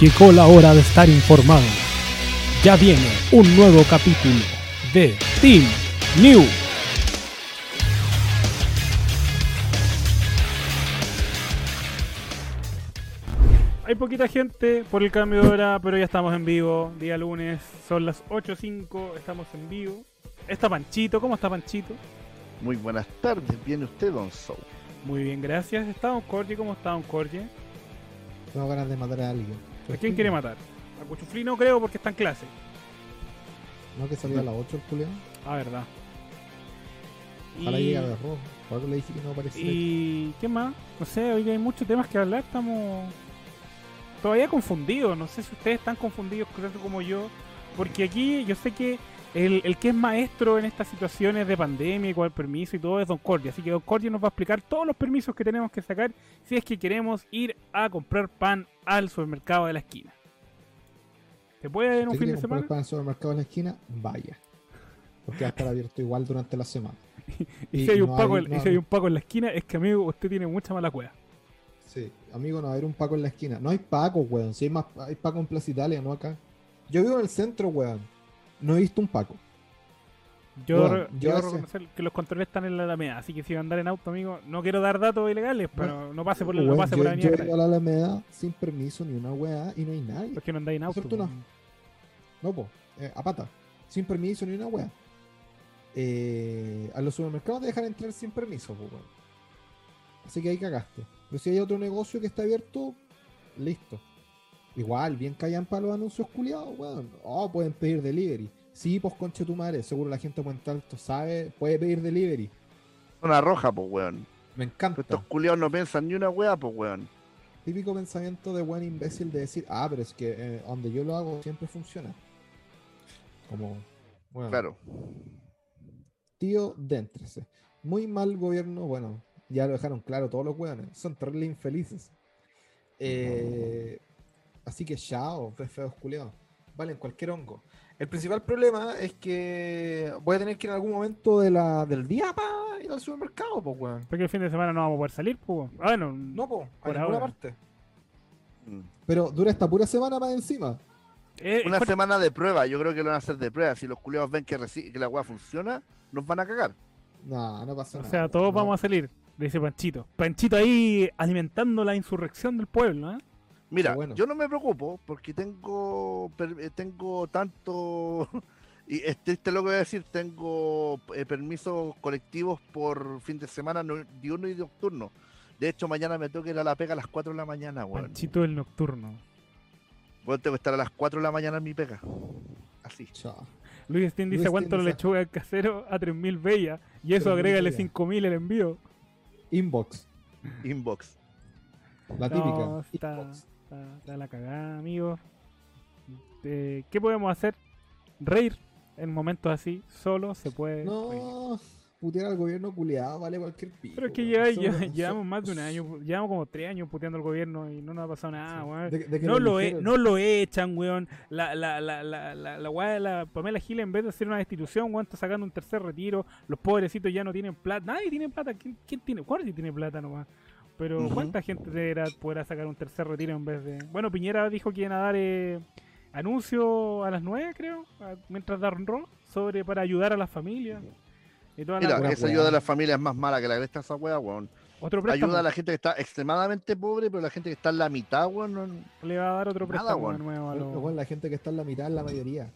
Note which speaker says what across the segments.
Speaker 1: Llegó la hora de estar informado. Ya viene un nuevo capítulo de Team New. Hay poquita gente por el cambio de hora, pero ya estamos en vivo. Día lunes, son las 8.05, estamos en vivo. Está Panchito, ¿cómo está Panchito?
Speaker 2: Muy buenas tardes, viene usted, Don Sou.
Speaker 1: Muy bien, gracias. ¿Está Don Corje? ¿Cómo está Don Corje?
Speaker 3: Tengo ganas de matar a alguien.
Speaker 1: ¿A quién quiere matar? A Cuchufli no creo porque está en clase.
Speaker 3: No, que salía a las 8 el culiao.
Speaker 1: Ah, verdad.
Speaker 3: Ojalá
Speaker 1: Y-
Speaker 3: llegue a ver rojo. Por algo le dije que no aparecía.
Speaker 1: ¿Y qué más? No sé, hoy hay muchos temas que hablar, estamos todavía confundidos. No sé si ustedes están confundidos como yo, porque aquí yo sé que el, el que es maestro en estas situaciones de pandemia y con el permiso y todo es Don Cordy. Así que Don Cordy nos va a explicar todos los permisos que tenemos que sacar si es que queremos ir a comprar pan al supermercado de la esquina. ¿Se puede en un
Speaker 3: ¿Usted
Speaker 1: fin de
Speaker 3: comprar
Speaker 1: semana?
Speaker 3: pan en el supermercado en la esquina? Vaya. Porque va a estar abierto igual durante la semana.
Speaker 1: Y
Speaker 3: y
Speaker 1: si hay un
Speaker 3: no
Speaker 1: paco,
Speaker 3: hay-
Speaker 1: en-
Speaker 3: no
Speaker 1: y si hay- un paco en la esquina, es que amigo, usted tiene mucha mala cueva.
Speaker 3: Sí, amigo, no va a haber un Paco en la esquina. No hay Paco, weón. Si hay más, hay Paco en Plaza Italia, no acá. Yo vivo en el centro, weón. No he visto un Paco.
Speaker 1: Yo,
Speaker 3: Bueno, yo
Speaker 1: debo reconocer que los controles están en la Alameda, así que si va a andar en auto, amigo, no quiero dar datos ilegales, pero no pase por, no pase
Speaker 3: yo,
Speaker 1: por la
Speaker 3: yo
Speaker 1: avenida
Speaker 3: he ido a la Alameda sin permiso ni una weá y no hay nadie.
Speaker 1: porque no andáis en auto. Po.
Speaker 3: No, po, eh, a pata. Sin permiso ni una wea. Eh, a los supermercados te dejan entrar sin permiso, po. Así que ahí cagaste. Pero si hay otro negocio que está abierto, listo. Igual, bien callan para los anuncios culiados, weón. Oh, pueden pedir delivery. Sí, pues conche tu madre. Seguro la gente de Puente Alto sabe, puede pedir delivery.
Speaker 2: Una roja, pues, weón.
Speaker 3: Me encanta.
Speaker 2: Pero estos culiados no piensan ni una weá, pues, weón.
Speaker 3: Típico pensamiento de buen imbécil de decir, ah, pero es que eh, donde yo lo hago siempre funciona. Como, bueno.
Speaker 2: Claro.
Speaker 3: Tío, déntrese. Muy mal gobierno, bueno, ya lo dejaron claro todos los weones. Son terrible infelices. Eh, así que chao, fe feos culiados. Valen cualquier hongo. El principal problema es que voy a tener que ir en algún momento de la, del día para ir al supermercado, pues weón.
Speaker 1: Porque el fin de semana no vamos a poder salir, pues. Ah, bueno,
Speaker 3: No, pues, a
Speaker 1: Por
Speaker 3: ninguna
Speaker 1: ahora.
Speaker 3: parte.
Speaker 2: Mm.
Speaker 3: Pero dura esta pura semana más encima.
Speaker 1: eh,
Speaker 2: Una
Speaker 1: por-
Speaker 2: semana de prueba, yo creo que lo van a hacer de prueba. Si los culiados ven que, reci- que la weá funciona, nos van a cagar.
Speaker 3: No, no pasa
Speaker 1: o
Speaker 3: nada.
Speaker 1: sea, todos
Speaker 3: no.
Speaker 1: vamos a salir, dice Panchito. Panchito ahí alimentando la insurrección del pueblo, ¿eh?
Speaker 2: Mira,
Speaker 3: bueno.
Speaker 2: yo no me preocupo porque tengo eh, tengo tanto y es triste lo que voy a decir, tengo eh, permisos colectivos por fin de semana no- diurno y nocturno. De hecho, mañana me tengo que ir a la pega a las 4 de la mañana, weón.
Speaker 1: Panchito del nocturno.
Speaker 2: Bueno, tengo que estar a las 4 de la mañana en mi pega. Así.
Speaker 3: Chao.
Speaker 1: Luis Stein dice cuánto
Speaker 3: dice-
Speaker 1: lechuga al casero a 3000 bellas. Y eso
Speaker 3: 3.000
Speaker 1: agrégale
Speaker 3: bellas.
Speaker 1: 5000 el envío.
Speaker 3: Inbox,
Speaker 2: Inbox.
Speaker 3: la
Speaker 1: No,
Speaker 3: típica.
Speaker 1: está,
Speaker 3: Inbox.
Speaker 1: Está, está la cagada, amigo. Eh, ¿Qué podemos hacer? Reír en momentos así, solo se puede. reír.
Speaker 3: No, putear al gobierno culiado vale cualquier pico.
Speaker 1: Pero es que ya, ya-
Speaker 3: son-
Speaker 1: llevamos más de un año, llevamos como tres años puteando al gobierno y no nos ha pasado nada, weón.
Speaker 3: de- de que
Speaker 1: No lo, e- no lo echan, weón. La, la, la, la, la, la weá de la Pamela Gil, en vez de hacer una destitución, weón, está sacando un tercer retiro. Los pobrecitos ya no tienen plata. Nadie tiene plata. ¿Quién, quién tiene? Guardia tiene plata nomás. Pero. ¿cuánta gente deberá, podrá sacar un tercer retiro en vez de...? Bueno, Piñera dijo que iban a dar eh, anuncio a las 9, creo, a- mientras dan ro sobre para ayudar a las familias. Y toda la
Speaker 2: Mira, esa ayuda de las familias es más mala que la cresta de esa weá, weón.
Speaker 1: otro préstamo.
Speaker 2: Ayuda a la gente que está extremadamente pobre, pero la gente que está en la mitad, weón, no-
Speaker 1: Le va a dar otro
Speaker 2: Nada,
Speaker 1: préstamo nuevo a
Speaker 3: bueno, la gente que está en la mitad es la mayoría.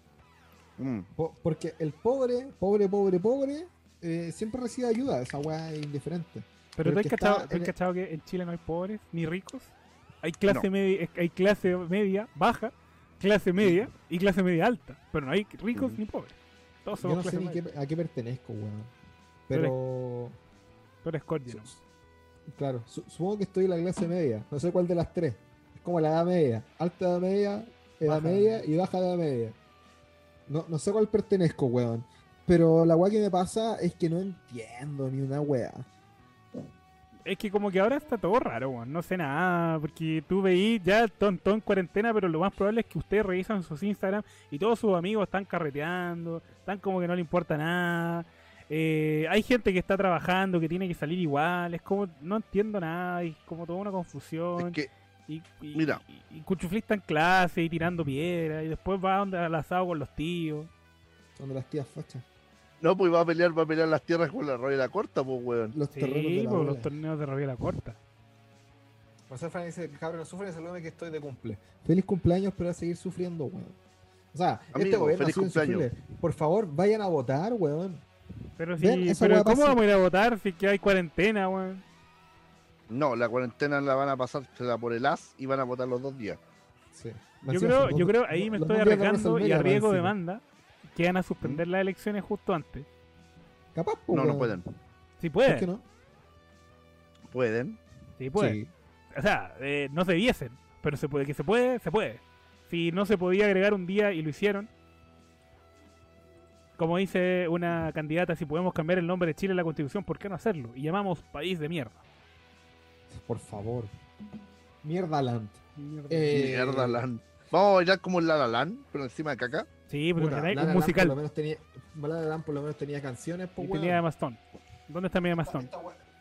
Speaker 2: Mm.
Speaker 3: Po- porque el pobre, pobre, pobre, pobre, eh, siempre recibe ayuda. Esa weá es indiferente.
Speaker 1: Pero ¿tú has
Speaker 3: que
Speaker 1: cachado,
Speaker 3: en
Speaker 1: que en Chile no hay pobres ni ricos? Hay clase
Speaker 2: No.
Speaker 1: media, hay clase media baja, clase media y clase media alta, pero no hay ricos
Speaker 2: Ujú.
Speaker 1: ni pobres. Todos
Speaker 3: Yo
Speaker 1: somos
Speaker 3: no sé
Speaker 1: clase
Speaker 3: ni
Speaker 1: media.
Speaker 3: qué- a qué pertenezco, weón. Pero,
Speaker 1: Tú eres ¿no?
Speaker 3: claro, su- supongo que estoy en la clase media. No sé cuál de las tres. Es como la edad media. Alta edad media, edad
Speaker 1: Baja
Speaker 3: media y baja edad media. No, no sé cuál pertenezco, weón. Pero la weá que me pasa es que no entiendo ni una weá.
Speaker 1: Es que como que ahora está todo raro, weón. No sé nada, porque tú veís ya todo en cuarentena, pero lo más probable es que ustedes revisan sus Instagram y todos sus amigos están carreteando, están como que no le importa nada. Eh, hay gente que está trabajando, que tiene que salir igual, es como, no entiendo nada, es como toda una confusión.
Speaker 2: Es que
Speaker 1: Y, y,
Speaker 2: Mira.
Speaker 1: y, y Cuchuflí está en clase y tirando piedra y después va donde al asado con los tíos.
Speaker 3: Son de las tías fachas.
Speaker 2: No, pues va a pelear, va a pelear las tierras con la Roya la Corta, pues, weón.
Speaker 3: Los terrenos de
Speaker 1: Sí,
Speaker 3: la
Speaker 1: por
Speaker 3: abuela.
Speaker 1: los torneos de Rabia la Corta.
Speaker 3: José Fran dice, cabrón, no sufren, salúdame que estoy de cumple. Feliz cumpleaños, pero a seguir sufriendo, weón. O sea, este
Speaker 2: Amigo,
Speaker 3: gobierno ha
Speaker 2: feliz cumpleaños.
Speaker 3: Por favor, vayan a votar, weón.
Speaker 1: Pero
Speaker 3: Ven, esa
Speaker 1: pero ¿cómo
Speaker 3: pasa-
Speaker 1: vamos a ir a votar si es que hay cuarentena, weón?
Speaker 2: No, la cuarentena la van a pasar por el as y van a votar los dos días.
Speaker 3: Sí.
Speaker 1: Yo creo, yo creo ahí me estoy
Speaker 3: de
Speaker 1: arriesgando y arriesgo demanda que van a suspender las elecciones justo antes.
Speaker 3: Capaz, pues,
Speaker 2: No, no pueden.
Speaker 1: Si
Speaker 3: ¿Por
Speaker 1: pueden,
Speaker 3: qué no?
Speaker 2: Pueden.
Speaker 1: sí pueden.
Speaker 3: Sí.
Speaker 1: O sea, eh, no se debiesen, pero se puede, que se puede, se puede. Si no se podía agregar un día y lo hicieron, como dice una candidata, si podemos cambiar el nombre de Chile en la constitución, ¿por qué no hacerlo? Y llamamos país de mierda.
Speaker 3: Por favor. Mierda land. Eh,
Speaker 2: Mierda, Lan. Vamos a bailar como el La La Land, pero encima de caca.
Speaker 1: Sí, pero
Speaker 3: La
Speaker 1: un
Speaker 3: La Land
Speaker 1: musical.
Speaker 3: Por lo menos tenía, La La Land por lo menos tenía canciones,
Speaker 1: Y
Speaker 3: pues,
Speaker 1: tenía
Speaker 3: weón.
Speaker 1: Mastón. ¿Dónde está mi Mastón?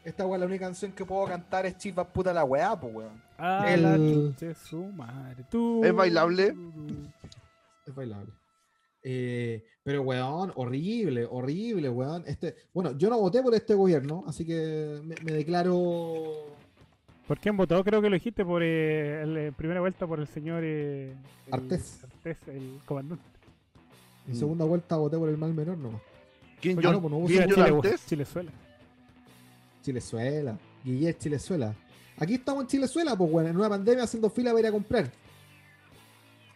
Speaker 3: Esta weá, la única canción que puedo cantar es Chivas puta la weá, pues, weón.
Speaker 1: Ah,
Speaker 3: El-
Speaker 1: la de su madre. Tú.
Speaker 2: ¿Es bailable?
Speaker 3: Es bailable. Eh, pero, weón, horrible, horrible, weón. Este, bueno, yo no voté por este gobierno, así que me, me declaro.
Speaker 1: ¿Por quién votó? Creo que lo dijiste por eh, el, eh, primera vuelta por el señor eh, el-
Speaker 3: Artés.
Speaker 1: Artés, el comandante.
Speaker 3: En
Speaker 2: Mm.
Speaker 3: segunda vuelta voté por el mal menor nomás.
Speaker 2: ¿Quién yo?
Speaker 3: no, pues no hubo
Speaker 1: Viva
Speaker 2: ¿Quién
Speaker 3: segunda-
Speaker 2: yo
Speaker 1: Chile,
Speaker 2: antes?
Speaker 1: Chilezuela.
Speaker 3: Chilezuela. Guillermo Chilezuela. Aquí estamos en Chilezuela, pues, weón, en una pandemia haciendo fila para ir a comprar.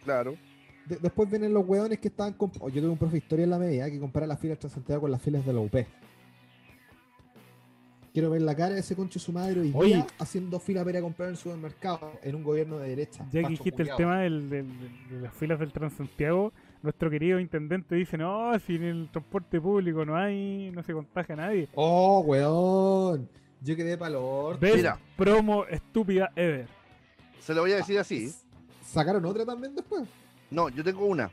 Speaker 2: Claro.
Speaker 3: De- después vienen los weones que estaban. oh, yo tuve un profe de historia en la media que compara las filas de Santiago con las filas de la UP. Quiero ver la cara de ese concho de su madre hoy
Speaker 1: Oye.
Speaker 3: día haciendo fila para ir a comprar en el supermercado en un gobierno de derecha.
Speaker 1: Ya que dijiste el tema del- del- del- de las filas del Transantiago, nuestro querido intendente dice, no, si en el transporte público no hay, no se contagia nadie.
Speaker 3: Oh, weón. Yo quedé
Speaker 1: Best
Speaker 2: Mira.
Speaker 1: promo estúpida ever.
Speaker 2: Se lo voy a decir así.
Speaker 3: ¿Sacaron otra también después?
Speaker 2: No, yo tengo una.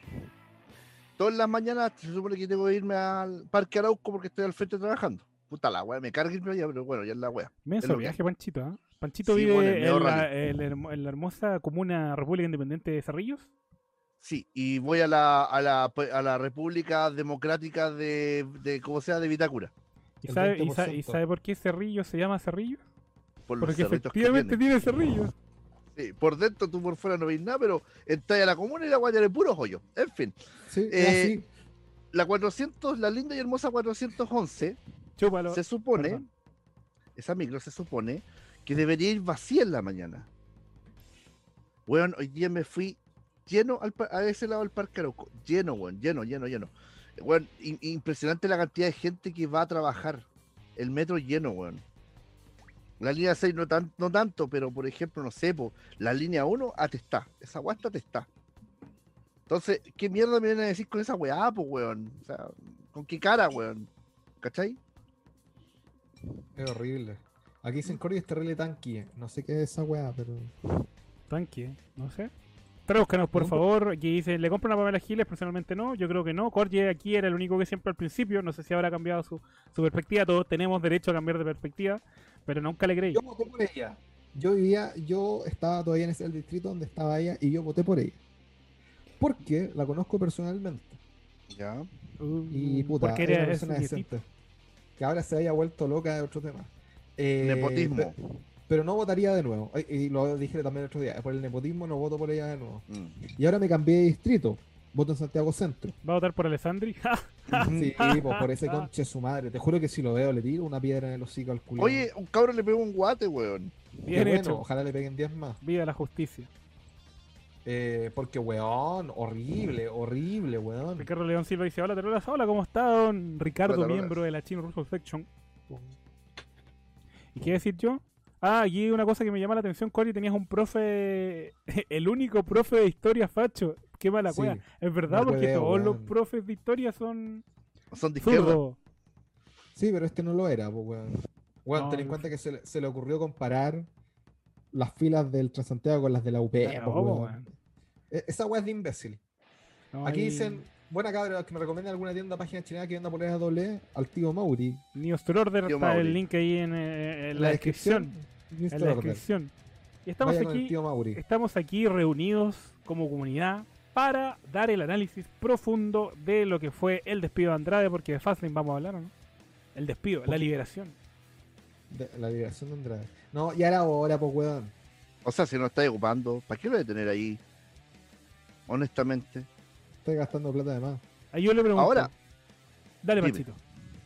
Speaker 2: Todas las mañanas se supone que tengo que irme al Parque Arauco porque estoy al frente trabajando. Puta la wea, me carga irme allá, pero bueno, ya es la wea.
Speaker 1: Menso
Speaker 2: que
Speaker 1: viaje, Panchito, ¿ah? Panchito
Speaker 2: Sí,
Speaker 1: vive
Speaker 2: bueno,
Speaker 1: en, la, en la hermosa comuna República Independiente de Cerrillos.
Speaker 2: Sí, y voy a la, a la, a la República Democrática de, de ¿cómo sea? De Vitacura.
Speaker 1: ¿Y sabe, y, sa- y
Speaker 3: 20%.
Speaker 1: sabe por qué Cerrillos se llama Cerrillos?
Speaker 2: Por
Speaker 1: Porque efectivamente
Speaker 2: tiene.
Speaker 1: tiene Cerrillos.
Speaker 2: Sí, por dentro tú por fuera no veis nada, pero entras a la comuna y la guaya de puro joyo. En fin,
Speaker 3: Sí,
Speaker 2: Eh,
Speaker 3: así.
Speaker 2: la 400, la linda y hermosa 411,
Speaker 1: Chúpalo.
Speaker 2: se supone,
Speaker 1: perdón.
Speaker 2: esa micro se supone que debería ir vacía en la mañana. Bueno, hoy día me fui lleno al a ese lado del Parque Arauco. Lleno, weón, lleno, lleno, lleno. Weón, im- impresionante la cantidad de gente que va a trabajar. El metro lleno, weón. La línea 6 no, tan, no tanto, pero por ejemplo, no sé, po, la línea 1 atestá. Esa guasta atestá. Entonces, ¿qué mierda me vienen a decir con esa weá, pues, weón? O sea, ¿con qué cara, weón? ¿Cachai?
Speaker 3: Es horrible. Aquí dicen Cory es terrible tanque. No sé qué es esa weá, pero.
Speaker 1: Tanque, no sé. Tradúzcanos, por favor. Aquí dice, ¿le compran a Pamela Giles? Personalmente no, yo creo que no. Corje aquí era el único que siempre al principio. No sé si habrá cambiado su, su perspectiva. Todos tenemos derecho a cambiar de perspectiva, pero nunca le creí.
Speaker 3: Yo voté por ella. Yo vivía, yo estaba todavía en ese el distrito donde estaba ella y yo voté por ella. Porque la conozco personalmente.
Speaker 2: Ya.
Speaker 1: Uh,
Speaker 3: Y puta,
Speaker 1: porque
Speaker 3: era una persona decente. Que ahora se haya vuelto loca de otro tema. Eh,
Speaker 2: Nepotismo.
Speaker 3: Pero, no votaría de nuevo. Y lo dije también el otro día. Por el nepotismo no voto por ella de nuevo.
Speaker 2: Mm.
Speaker 3: Y ahora me cambié de distrito. Voto en Santiago Centro.
Speaker 1: ¿Va a votar por Alessandri?
Speaker 3: Sí, pues por ese conche su madre. Te juro que si lo veo le tiro una piedra en el hocico al culo.
Speaker 2: Oye, un cabrón le pegó un guate, weón.
Speaker 1: Bien
Speaker 3: bueno,
Speaker 1: hecho.
Speaker 3: ojalá le peguen 10 más.
Speaker 1: Viva la justicia.
Speaker 3: Eh, porque, weón, horrible, horrible, weón.
Speaker 1: Ricardo León Silva dice, hola Terolas, hola, ¿cómo está don Ricardo,
Speaker 2: Hola,
Speaker 1: miembro de la Chino Russo Section? ¿Y qué decir yo? Ah, aquí una cosa que me llama la atención, Cory, tenías un profe, el único profe de historia facho. Qué mala
Speaker 3: Sí,
Speaker 1: cueva. Es verdad, porque todos los profes de historia son
Speaker 2: Son de izquierda.
Speaker 3: Sí, pero este no lo era, pues, weón. Weón,
Speaker 1: No,
Speaker 3: ten en cuenta que se, le- se le ocurrió comparar las filas del Transantiago con las de la UP.
Speaker 1: Claro,
Speaker 3: pues, weón.
Speaker 1: weón.
Speaker 3: E- Esa weá es de imbécil.
Speaker 1: No,
Speaker 3: Aquí dicen, buena cabra, que me recomienda alguna tienda página chilena que venda poleras doble al tío Mauri.
Speaker 1: Order
Speaker 2: Tío
Speaker 1: está
Speaker 2: Mauri.
Speaker 1: el link ahí en, eh, en la descripción. En
Speaker 3: to
Speaker 1: la descripción. Y estamos aquí, estamos aquí reunidos como comunidad para dar el análisis profundo de lo que fue el despido de Andrade, porque de Fastlane vamos a hablar, ¿o ¿no? El despido, la liberación.
Speaker 3: De- la liberación de Andrade. No, ya era hora, pues, weón.
Speaker 2: O sea, si no estáis ocupando, ¿para qué lo de tener ahí? Honestamente.
Speaker 3: Estoy gastando plata de más.
Speaker 1: Ahí yo le pregunto.
Speaker 2: Ahora,
Speaker 1: Dale,
Speaker 2: dime.
Speaker 1: Panchito.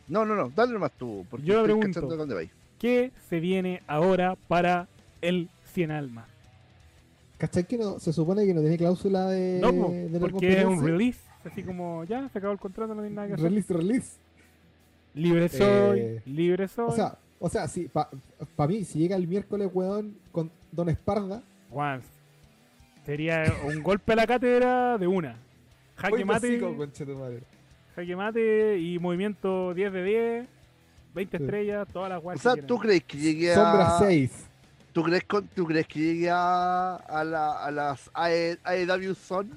Speaker 2: No, no, no, dale nomás tú, porque
Speaker 1: Yo
Speaker 2: estoy
Speaker 1: pregunto.
Speaker 2: dónde vais.
Speaker 1: ¿Qué se viene ahora para el 100 almas?
Speaker 3: ¿Cachai que no, se supone que no tiene cláusula de,
Speaker 1: No, po,
Speaker 3: de
Speaker 1: porque es un release. Así como, ya, se acabó el contrato, no tiene nada que hacer.
Speaker 3: Release, release.
Speaker 1: Libre soy,
Speaker 3: Eh,
Speaker 1: libre soy.
Speaker 3: O sea, o sea, si para mí, si llega el miércoles, weón, con Don Esparda,
Speaker 1: Juan, sería un golpe a la cátedra de una. Jaque mate, jaque mate y movimiento 10 de 10, 20
Speaker 3: Sí.
Speaker 1: estrellas, todas las
Speaker 2: O
Speaker 1: guayas.
Speaker 2: sea, ¿tú crees que llegue a...
Speaker 3: Sombra 6.
Speaker 2: ¿Tú crees, con- ¿Tú crees que llegue a, a, la- a las AE AEW Zone?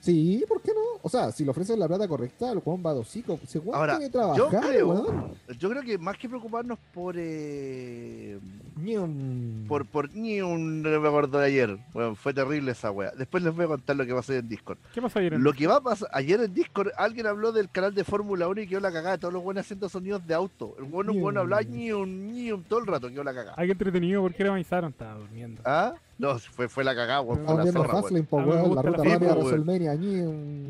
Speaker 3: Sí, ¿por qué no? O sea, si le ofrecen la plata correcta, el Juan va. Si Juan
Speaker 2: Ahora,
Speaker 3: tiene que trabajar,
Speaker 2: yo creo,
Speaker 3: weón.
Speaker 2: yo creo que más que preocuparnos por eh,
Speaker 3: Ñum.
Speaker 2: por por ni un no me acuerdo de ayer, bueno, fue terrible esa wea. Después les voy a contar lo que pasó en Discord.
Speaker 1: ¿Qué pasó ayer? en-
Speaker 2: Lo que va a pasar ayer en Discord, alguien habló del canal de Fórmula 1 y quedó la cagada, todos los buenos haciendo sonidos de auto. El bueno, un bueno hablaba ñium, ñium, todo el rato quedó la cagada.
Speaker 1: Ay, qué entretenido, porque le avisaron? Estaba durmiendo.
Speaker 2: ¿Ah? No, fue, fue la cagada, weón, fue la zorra.
Speaker 3: Fastlane, po, weón, la ruta rápida. WrestleMania.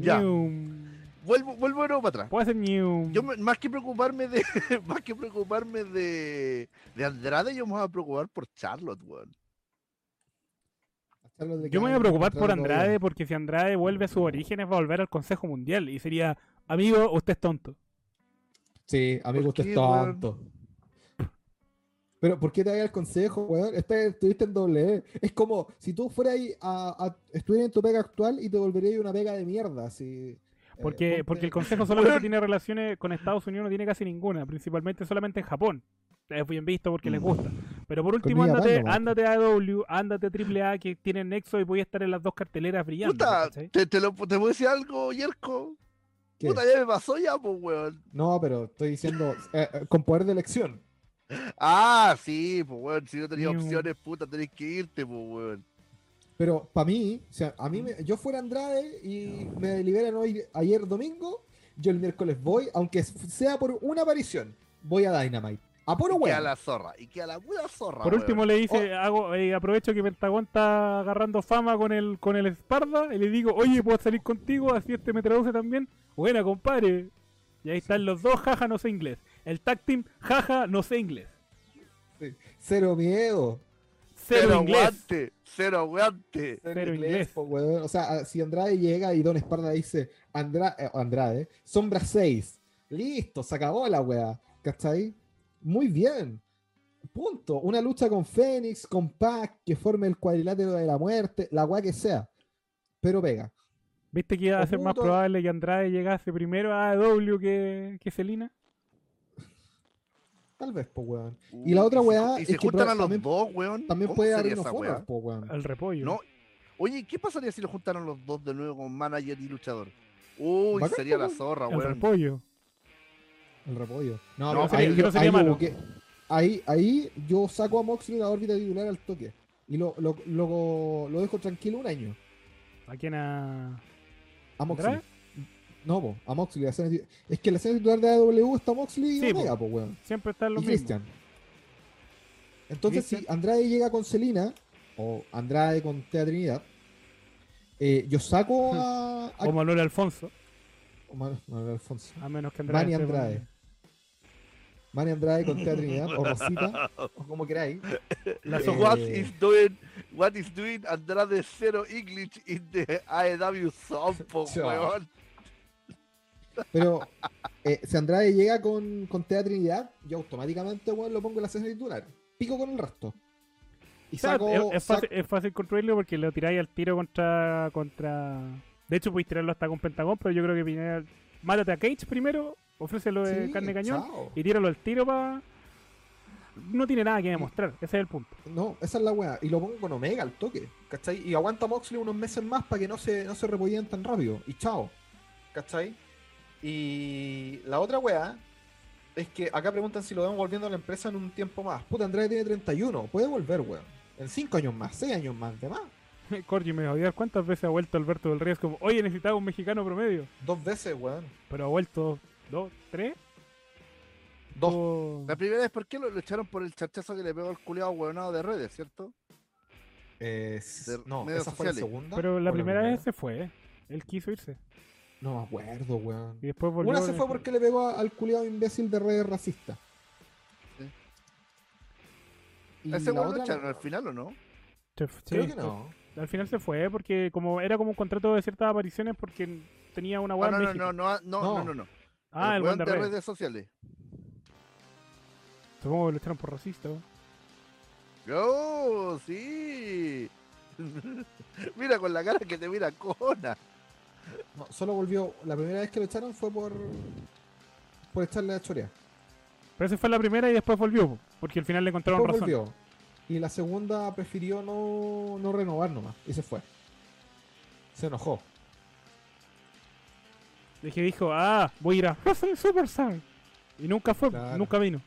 Speaker 2: Ya. Vuelvo, vuelvo de nuevo para atrás.
Speaker 1: Puede ser.
Speaker 2: Yo más que preocuparme de más que preocuparme de, de Andrade, yo me voy a preocupar por Charlotte, weón.
Speaker 1: Yo me voy a preocupar por Andrade porque si Andrade vuelve a sus orígenes va a volver al Consejo Mundial y sería, amigo, usted es tonto.
Speaker 3: Sí, amigo,
Speaker 2: ¿Por
Speaker 3: usted
Speaker 2: qué,
Speaker 3: es tonto. Pero, ¿por qué te haga el consejo, weón? Este- Estuviste en doble E. Es como si tú fueras ahí a, a estudiar en tu pega actual y te volverías una pega de mierda. Así,
Speaker 1: Porque,
Speaker 3: eh, ponte-
Speaker 1: porque el Consejo solamente
Speaker 2: Weón.
Speaker 1: tiene relaciones con Estados Unidos, no tiene casi ninguna, principalmente solamente en Japón. Es bien visto porque les gusta. Pero por último, ándate, ándate a W, ándate a AAA que tienen nexo y voy a estar en las dos carteleras brillando.
Speaker 2: Puta, te, te, lo, te puedo decir algo, Yerko.
Speaker 3: ¿Qué?
Speaker 2: Puta, ya me pasó ya, pues, weón.
Speaker 3: No, pero estoy diciendo eh, eh, con poder de elección.
Speaker 2: Ah, sí, pues, weón. Si no tenías opciones, puta, tenés que irte, pues, weón.
Speaker 3: Pero para mí, o sea, a mí me- yo fuera Andrade y me liberan hoy ayer domingo, yo el miércoles voy, aunque sea por una aparición, voy a Dynamite. A puro
Speaker 2: Y que a
Speaker 3: weón.
Speaker 2: la zorra. Y que a la pura zorra,
Speaker 1: Por
Speaker 2: weón.
Speaker 1: último le dice,
Speaker 3: Oh.
Speaker 1: hago, eh, aprovecho que Pentagón está agarrando fama con el con el Esparda y le digo, oye, ¿puedo salir contigo? Así este me traduce también. Buena, compadre. Y ahí están los dos, jaja, no sé inglés. El tag team, jaja, no sé inglés.
Speaker 3: Cero miedo.
Speaker 1: Cero,
Speaker 2: Cero
Speaker 1: inglés.
Speaker 2: aguante, cero aguante.
Speaker 1: Cero inglés.
Speaker 3: po, weón. O sea, si Andrade llega y Don Esparda dice Andra eh, Andrade, sombra 6. Listo, se acabó la weá. ¿Cachai? Muy bien. Punto. Una lucha con Fénix, con Pac, que forme el cuadrilátero de la muerte, la weá que sea. Pero pega.
Speaker 1: ¿Viste que iba a ser más probable que Andrade llegase primero a W que, que Selina?
Speaker 3: Tal vez, po, weón. Y la otra weá
Speaker 2: Y
Speaker 3: es
Speaker 2: se
Speaker 3: que
Speaker 2: juntan a los
Speaker 3: también-
Speaker 2: dos, weón.
Speaker 3: También
Speaker 2: ¿Cómo
Speaker 3: puede
Speaker 2: weá?
Speaker 3: honor, po, weón.
Speaker 1: Al repollo.
Speaker 2: No. Oye, ¿qué pasaría si lo juntaran los dos de nuevo con manager y luchador? Uy,
Speaker 3: Bacán,
Speaker 2: sería la
Speaker 3: weón.
Speaker 2: zorra,
Speaker 1: el
Speaker 2: weón.
Speaker 1: repollo.
Speaker 3: El repollo.
Speaker 2: No,
Speaker 3: pero
Speaker 1: sería-
Speaker 3: ahí,
Speaker 1: no
Speaker 3: yo,
Speaker 1: sería
Speaker 3: ahí,
Speaker 1: malo.
Speaker 3: que- ahí, ahí yo saco a Moxley de la órbita titular al toque. Y lo, lo, lo, lo dejo tranquilo un año.
Speaker 1: ¿A quién a...?
Speaker 3: A Moxley. No, po, a Moxley. la escena titu- es que la escena titular de AW está Moxley y
Speaker 1: Sí,
Speaker 3: Omega, po, weón.
Speaker 1: Siempre están los
Speaker 3: Y
Speaker 1: mismos.
Speaker 3: Christian. Entonces,
Speaker 1: Christian.
Speaker 3: si Andrade llega con Selina, o Andrade con Tea Trinidad, eh, yo saco a. a-
Speaker 1: O Manuel Alfonso.
Speaker 3: o Manuel- Manuel Alfonso.
Speaker 1: A menos que Andrade.
Speaker 3: Manny Andrade. Manny Andrade con Tea Trinidad, o Rosita, o como queráis.
Speaker 1: La
Speaker 3: Eh,
Speaker 2: What is doing, what is doing Andrade Zero English in the AEW Zone, po,
Speaker 3: Chao.
Speaker 2: weón?
Speaker 3: Pero eh, si Andrade llega con, con Tea Trinidad, yo automáticamente weón, lo pongo en la escena titular. Pico con el resto. Y saco.
Speaker 1: es, es
Speaker 3: saco-
Speaker 1: fácil, es fácil construirlo porque lo tiráis al tiro contra, contra. De hecho, podéis tirarlo hasta con Pentagón, pero yo creo que primero- mátate a Cage primero, ofrécelo de
Speaker 3: Sí,
Speaker 1: carne cañón
Speaker 3: chao.
Speaker 1: y tíralo al tiro para. No tiene nada que demostrar, ese es el punto.
Speaker 3: No, esa es la weá. Y lo pongo con Omega al toque. ¿Cachai? Y aguanta Moxley unos meses más para que no se, no se repollen tan rápido. Y chao. ¿Cachai? Y la otra weá es que acá preguntan si lo vemos volviendo a la empresa en un tiempo más. Puta, Andrade tiene 31. Puede volver, weón. En cinco años más, seis años más, de más.
Speaker 1: Corgi me a odiar cuántas veces ha vuelto Alberto del Ríos como, oye, necesitaba un mexicano promedio.
Speaker 3: Dos veces, weón.
Speaker 1: Pero ha vuelto dos, tres.
Speaker 3: Dos.
Speaker 2: La primera vez, ¿por qué lo, lo echaron por el chachazo que le pegó el culiado huevonado de redes, cierto?
Speaker 3: Eh,
Speaker 2: De
Speaker 3: no, esa fue la segunda.
Speaker 1: Pero la
Speaker 3: o
Speaker 1: primera vez se fue. ¿eh? Él quiso irse.
Speaker 3: No me acuerdo, weón.
Speaker 1: Y después volvió.
Speaker 3: Una se fue porque le pegó al culiado imbécil de redes racista.
Speaker 2: Sí.
Speaker 3: Y
Speaker 2: ¿Ese
Speaker 3: la
Speaker 2: weón lo echaron
Speaker 3: no-
Speaker 2: al final o no?
Speaker 3: Creo
Speaker 1: sí,
Speaker 3: que no.
Speaker 1: Al final se fue porque como era como un contrato de ciertas apariciones porque tenía una
Speaker 2: Ah,
Speaker 1: weá
Speaker 2: no,
Speaker 1: en
Speaker 2: no,
Speaker 1: México.
Speaker 2: no, no, no, no,
Speaker 3: No.
Speaker 2: no, no.
Speaker 1: Ah, el
Speaker 2: weón
Speaker 1: buen de
Speaker 2: de
Speaker 1: redes.
Speaker 2: redes sociales.
Speaker 1: Supongo que lo echaron por racista.
Speaker 2: ¡Oh, sí! mira con la cara que te mira Cona.
Speaker 3: No, solo volvió. La primera vez que lo echaron fue por. por echarle a chorea.
Speaker 1: Pero esa fue la primera y después volvió. po, Porque al final le encontraron
Speaker 3: Después
Speaker 1: razón.
Speaker 3: volvió. Y la segunda prefirió no, no renovar nomás. Y se fue. Se enojó.
Speaker 1: De que dijo, ah, voy a ir a Wrestling Superstar. Y nunca fue,
Speaker 3: Claro.
Speaker 1: nunca vino.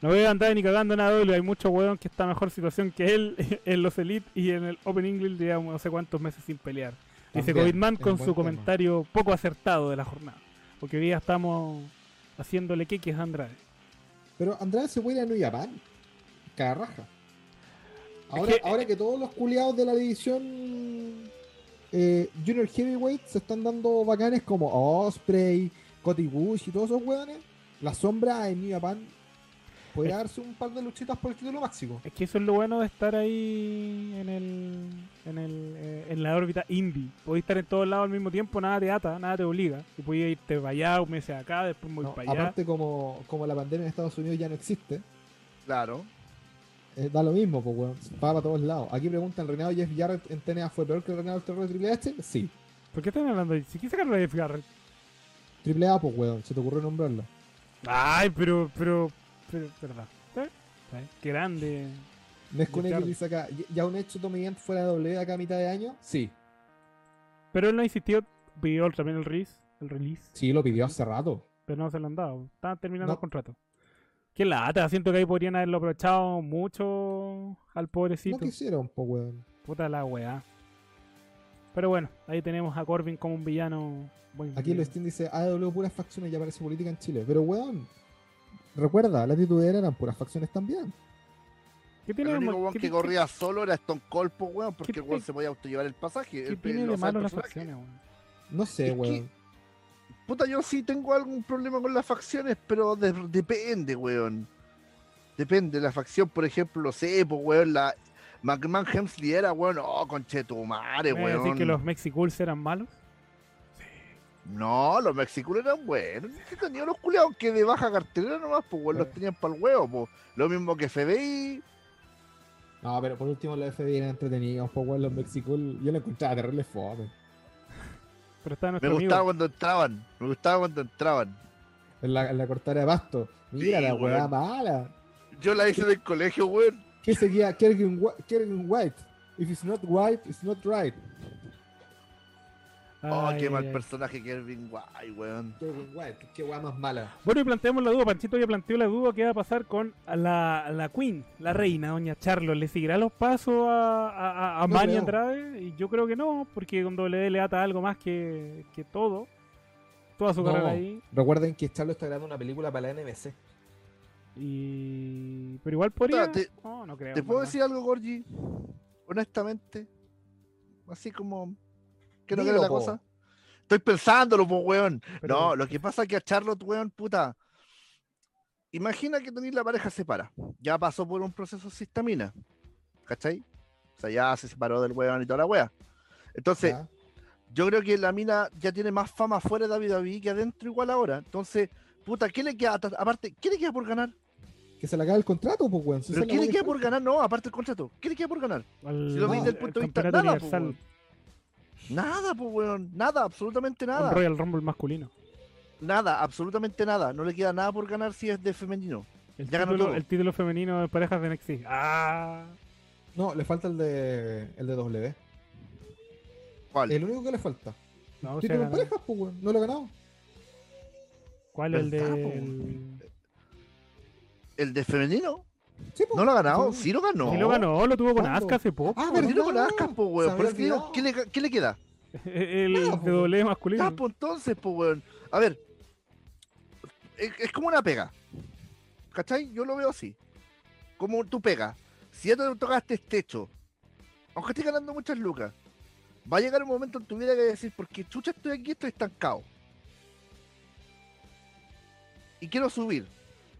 Speaker 1: No voy a andar ni cagando nada doble. Hay muchos weón que está en mejor situación que él en los Elite y en el Open English llevamos no sé cuántos meses sin pelear. Dice
Speaker 3: También,
Speaker 1: Covidman
Speaker 3: es
Speaker 1: con su
Speaker 3: tema.
Speaker 1: comentario poco acertado de la jornada. Porque hoy día estamos haciéndole queques a Andrade.
Speaker 3: Pero Andrade se puede ir a New Japan. Cada raja. Ahora,
Speaker 1: que-
Speaker 3: ahora que todos los culiados de la división eh, Junior Heavyweight se están dando bacanes como Osprey, Cody Bush y todos esos hueones, la sombra en New Japan podría darse un par de luchitas por el título máximo.
Speaker 1: Es que eso es lo bueno de estar ahí en el, en, el, eh, en la órbita indie. Podéis estar en todos lados al mismo tiempo, nada te ata, nada te obliga. Y podías irte para allá, un mes acá, después muy
Speaker 3: No,
Speaker 1: para allá.
Speaker 3: aparte, como, como la pandemia en Estados Unidos ya no existe,
Speaker 2: Claro.
Speaker 3: Eh, da lo mismo, pues, weón. Va para todos lados. Aquí preguntan: ¿el reinado Jeff Jarrett en TNA fue peor que el reinado del terror de Triple H? Sí.
Speaker 1: ¿Por qué están hablando de Si quise sacarlo de Jeff Jarrett.
Speaker 3: Triple A, pues, weón. Se te ocurrió nombrarlo.
Speaker 1: Ay, pero, pero, pero, verdad. ¿Eh? ¿Eh? Qué grande.
Speaker 3: Dice acá, ¿ya- ¿ya un hecho Tommy fuera de W acá a mitad de año? Sí.
Speaker 1: Pero él no insistió, pidió también el release, el release,
Speaker 3: Sí, lo pidió hace rato.
Speaker 1: pero no se lo han dado. Estaban terminando
Speaker 3: No.
Speaker 1: el contrato. Qué lata, siento que ahí podrían haberlo aprovechado mucho al
Speaker 3: No
Speaker 1: pobrecito.
Speaker 3: quisieron, pues, weón.
Speaker 1: Puta la weá. Pero bueno, ahí tenemos a Corbin como un villano. muy-
Speaker 3: Aquí el Steam dice, AEW puras facciones, ya parece política en Chile. Pero, weón, recuerda, la titudera eran puras facciones también.
Speaker 1: ¿Qué
Speaker 2: El
Speaker 1: tiene, de
Speaker 2: único weón que corría solo era Stone Cold, pues, weón, porque
Speaker 1: ¿Qué
Speaker 2: el weón se podía autollevar el pasaje.
Speaker 1: ¿Qué
Speaker 2: el-
Speaker 1: tiene
Speaker 2: lo
Speaker 1: de malo
Speaker 2: el
Speaker 1: las facciones, weón?
Speaker 3: No sé,
Speaker 2: Es que-
Speaker 3: weón.
Speaker 2: Puta, yo sí tengo algún problema con las facciones, pero de- depende, weón. Depende, la facción, por ejemplo, sé, pues, weón, la McMahon Hemsley era, weón, oh, conchetumare,
Speaker 1: ¿Me vas a decir
Speaker 2: weón.
Speaker 1: que los Mexicools eran malos?
Speaker 2: No, los mexicanos eran buenos. Sí tenían los culiados que de baja cartelera nomás, pues, weón, los tenían para el huevo, pues. Lo mismo que FBI.
Speaker 3: No, pero por último los FBI eran entretenidos, pues, weón, los Mexicool. Yo lo encontraba terrible fome.
Speaker 1: Pero está
Speaker 2: Me
Speaker 1: nuestro
Speaker 2: gustaba
Speaker 1: amigo.
Speaker 2: cuando entraban, me gustaba cuando entraban.
Speaker 3: En la, en la cortadera de pasto. Mira
Speaker 2: Sí,
Speaker 3: la weá mala.
Speaker 2: Yo la hice del colegio, weón.
Speaker 3: ¿Qué seguía? Kerrigan White. If it's not white, it's not right.
Speaker 2: Oh,
Speaker 1: Ay,
Speaker 2: qué
Speaker 1: ay,
Speaker 2: mal
Speaker 1: ay.
Speaker 2: personaje que Ervin Guay, weón.
Speaker 3: Kerrigan White, qué weá más mala.
Speaker 1: Bueno, y planteamos la duda. Panchito ya planteó la duda que va a pasar con la, la Queen, la reina, doña Charlo. ¿Le seguirá los pasos a, a, a- a
Speaker 3: No
Speaker 1: Manny
Speaker 3: creo.
Speaker 1: Andrade? Y yo creo que no, porque con W le ata algo más que, que todo. Toda su
Speaker 3: No.
Speaker 1: carrera ahí.
Speaker 3: Recuerden que Charlo está grabando una película para la NBC.
Speaker 1: Y... Pero igual podría...
Speaker 2: te-
Speaker 1: no, no creo.
Speaker 2: ¿Te puedo decir algo, Gorgi? Honestamente. Así como. ¿Qué no
Speaker 3: Dilo,
Speaker 2: crees la
Speaker 3: po.
Speaker 2: cosa? Estoy pensándolo, pues, weón.
Speaker 1: Pero-
Speaker 2: No, lo que pasa es que a Charlotte, weón, puta. Imagina que tenéis la pareja separa. Ya pasó por un proceso de histamina. ¿Cachai? O sea, ya se separó del weón y toda la wea. Entonces,
Speaker 3: ¿ya?
Speaker 2: yo creo que la mina ya tiene más fama fuera de WWE que adentro igual ahora. Entonces, puta, ¿qué le queda? Aparte, ¿qué le queda por ganar?
Speaker 3: Que se le acabe el contrato, pues, weón. Si
Speaker 2: ¿Pero qué le queda
Speaker 3: que
Speaker 2: por ganar? No, aparte del contrato. ¿Qué le queda por ganar?
Speaker 1: Al-
Speaker 2: Si lo
Speaker 3: veis
Speaker 2: desde el
Speaker 1: el
Speaker 2: punto de vista, nada. Nada, pues, weón. Nada, absolutamente
Speaker 1: un
Speaker 2: nada.
Speaker 1: Royal Rumble masculino.
Speaker 2: Nada, absolutamente nada. No le queda nada por ganar si es de femenino.
Speaker 1: El
Speaker 2: Ya ganó
Speaker 1: título,
Speaker 2: todo.
Speaker 1: el título femenino de parejas de NXT. Ah,
Speaker 3: No, le falta el de el de W.
Speaker 2: ¿Cuál?
Speaker 3: El único que le falta.
Speaker 1: no,
Speaker 3: Título en
Speaker 1: ganó.
Speaker 3: parejas, pues, weón. No lo ha ganado.
Speaker 1: ¿Cuál es el
Speaker 2: ¿Verdad, po,
Speaker 1: de
Speaker 2: ¿El de femenino?
Speaker 3: Sí, po.
Speaker 2: ¿No lo ha ganado?
Speaker 3: Sí.
Speaker 2: Sí lo ganó.
Speaker 1: Y lo ganó, lo tuvo con
Speaker 3: ¿Cuándo?
Speaker 1: Asuka hace poco.
Speaker 3: Ah,
Speaker 2: Pero sí con Asuka, po,
Speaker 3: Se
Speaker 2: weón. Por eso digo. ¿qué le, qué le queda?
Speaker 1: El
Speaker 3: po.
Speaker 1: WWE masculino.
Speaker 2: Ya, pues entonces, pues, weón. A ver. Es, es como una pega. ¿Cachai? Yo lo veo así. Como tu pega. Si ya te tocaste este techo, aunque estés ganando muchas lucas, va a llegar un momento en tu vida que vas a decir, porque chucha estoy aquí, estoy estancado. Y quiero subir.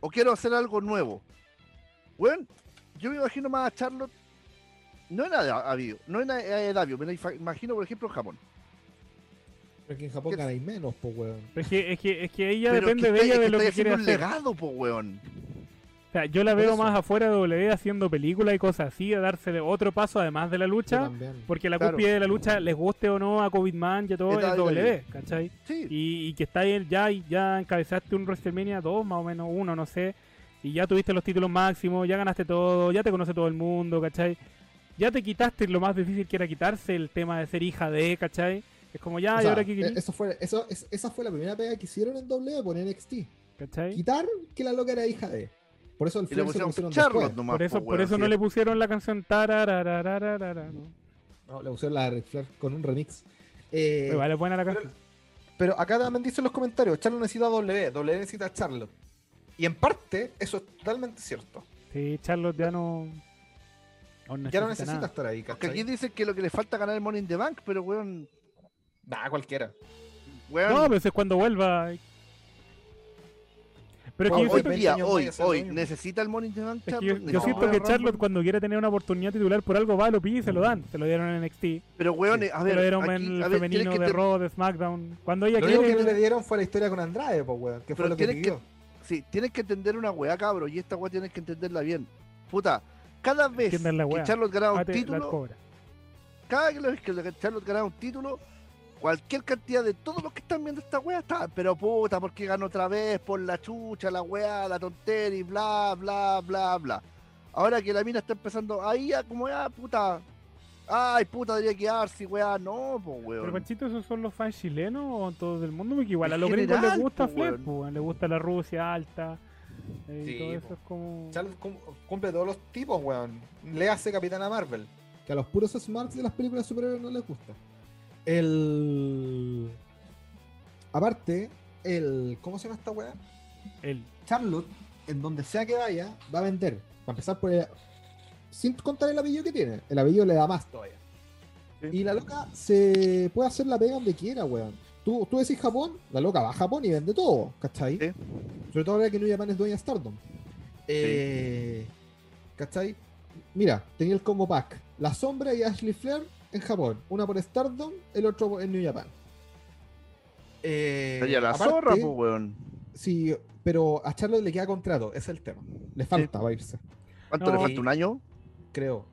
Speaker 2: O quiero hacer algo nuevo. Weón, yo me imagino más a Charlotte. No en Adavio, no en Adavio, me imagino, por ejemplo, en Japón.
Speaker 3: Pero que en Japón
Speaker 2: ¿Qué-
Speaker 3: ganáis menos, po, weón.
Speaker 1: Es que, es que, es que ella
Speaker 2: Pero
Speaker 1: depende
Speaker 2: que
Speaker 1: de ella
Speaker 2: es
Speaker 1: de
Speaker 2: que
Speaker 1: lo que quiere
Speaker 2: haciendo un
Speaker 1: hacer.
Speaker 2: legado, po, weón.
Speaker 1: O sea, yo la
Speaker 3: Por
Speaker 1: veo
Speaker 3: eso.
Speaker 1: más afuera de W haciendo películas y cosas así, a darse de otro paso además de la lucha. Porque la
Speaker 2: Claro.
Speaker 1: cúspide de la lucha, les guste o no a COVID Man y a todo,
Speaker 2: Es
Speaker 1: W, ¿cachai?
Speaker 2: Sí.
Speaker 1: Y, y que está ahí, ya, ya encabezaste un WrestleMania 2, más o menos uno, no sé. Y ya tuviste los títulos máximos, ya ganaste todo, ya te conoce todo el mundo, ¿cachai? Ya te quitaste lo más difícil que era quitarse el tema de ser hija de, ¿cachai? Es como ya,
Speaker 3: O
Speaker 1: ¿y
Speaker 3: sea,
Speaker 1: ahora qué
Speaker 3: eh,
Speaker 1: querís?
Speaker 3: eso fue, eso, es- esa fue la primera pega que hicieron en W por NXT.
Speaker 1: ¿Cachai?
Speaker 3: Quitar que la loca era hija de. Por eso el
Speaker 2: Y le pusieron
Speaker 3: pusieron
Speaker 2: Charlotte
Speaker 3: después.
Speaker 2: nomás.
Speaker 1: Por eso,
Speaker 2: po,
Speaker 1: por
Speaker 2: weón,
Speaker 1: eso
Speaker 2: sí.
Speaker 1: no le pusieron la canción tarararararara, ¿no?
Speaker 3: No, le pusieron la de Ric Flair con un remix. Eh,
Speaker 1: Pero vale buena la
Speaker 4: pero-
Speaker 1: canción.
Speaker 4: Pero acá también dicen los comentarios, Charlotte necesita W, W necesita Charlotte. Y en parte, eso es totalmente cierto.
Speaker 1: Sí, Charlotte ya no.
Speaker 4: Ya no
Speaker 1: necesita nada.
Speaker 4: estar ahí,
Speaker 2: Porque aquí dicen que lo que le falta ganar el Money in the Bank, pero weón.
Speaker 4: Nah, cualquiera.
Speaker 2: weón
Speaker 1: No, pero eso es cuando vuelva. Pero es que
Speaker 4: Hoy-
Speaker 1: yo
Speaker 2: día, hoy, hoy,
Speaker 4: lo
Speaker 2: necesita el Money in the Bank.
Speaker 1: es que yo,
Speaker 2: Charlotte?
Speaker 1: yo
Speaker 2: Necesita
Speaker 1: siento que. Charlotte cuando quiere tener una oportunidad titular por algo va, lo pide y se lo dan. Se lo dieron en NXT.
Speaker 2: Pero weón,
Speaker 1: Se
Speaker 2: a
Speaker 1: lo
Speaker 2: ver,
Speaker 1: dieron
Speaker 2: aquí,
Speaker 1: en el
Speaker 2: ver,
Speaker 1: femenino
Speaker 2: que
Speaker 1: de
Speaker 2: te-
Speaker 1: Raw, de SmackDown. Cuando ella
Speaker 4: Lo único
Speaker 1: quiere.
Speaker 4: que no le dieron fue la historia con Andrade, pues, weón, que fue
Speaker 2: Pero
Speaker 4: lo que
Speaker 2: tienes que-
Speaker 4: pidió.
Speaker 2: Sí, tienes que entender una weá, cabro, y esta weá tienes que entenderla bien. Puta, cada vez que. Charlotte ganaba un título, cada vez que Charlotte ganaba un título, cualquier cantidad de todos los que están viendo esta weá está, pero puta, porque ganó otra vez, por la chucha, la weá, la tontería, y bla, bla, bla, bla. Ahora que la mina está empezando ahí, ya como ya, puta, ay, puta, debería quedarse, weá, no, pues
Speaker 1: Pero
Speaker 2: weón.
Speaker 1: Panchito, ¿esos son los fans chilenos o todo el mundo? Porque igual a los gringos les gusta
Speaker 2: po,
Speaker 1: Flair,
Speaker 2: weón.
Speaker 1: les gusta la Rusia alta. eh, y
Speaker 4: Sí,
Speaker 1: todo eso es como.
Speaker 4: Charlotte cum- cumple todos los tipos, weón. Le hace Capitana Marvel.
Speaker 3: Que a los puros smarts de las películas superhéroes no les gusta. El. Aparte, el. ¿Cómo se llama esta weá?
Speaker 1: El,
Speaker 3: Charlotte, en donde sea que vaya, va a vender. Para empezar por el- Sin contar el apellido que tiene. El apellido le da más todavía.
Speaker 2: Sí.
Speaker 3: Y la loca se puede hacer la pega donde quiera, weón. Tú, tú decís Japón, la loca va a Japón y vende todo, ¿cachai?
Speaker 2: Sí.
Speaker 3: Sobre todo ahora que New Japan es dueña de Stardom. Eh, ¿Cachai? Mira, tenía el combo pack. La Sombra y Ashley Flair en Japón. Una por Stardom, el otro en New Japan. Eh,
Speaker 2: la
Speaker 3: aparte,
Speaker 2: zorra, pues weón.
Speaker 3: Sí, pero a Charlotte le queda contrato, ese es el tema. Le falta para irse,
Speaker 2: ¿Cuánto
Speaker 1: No.
Speaker 2: le falta? ¿Un año?
Speaker 3: Creo.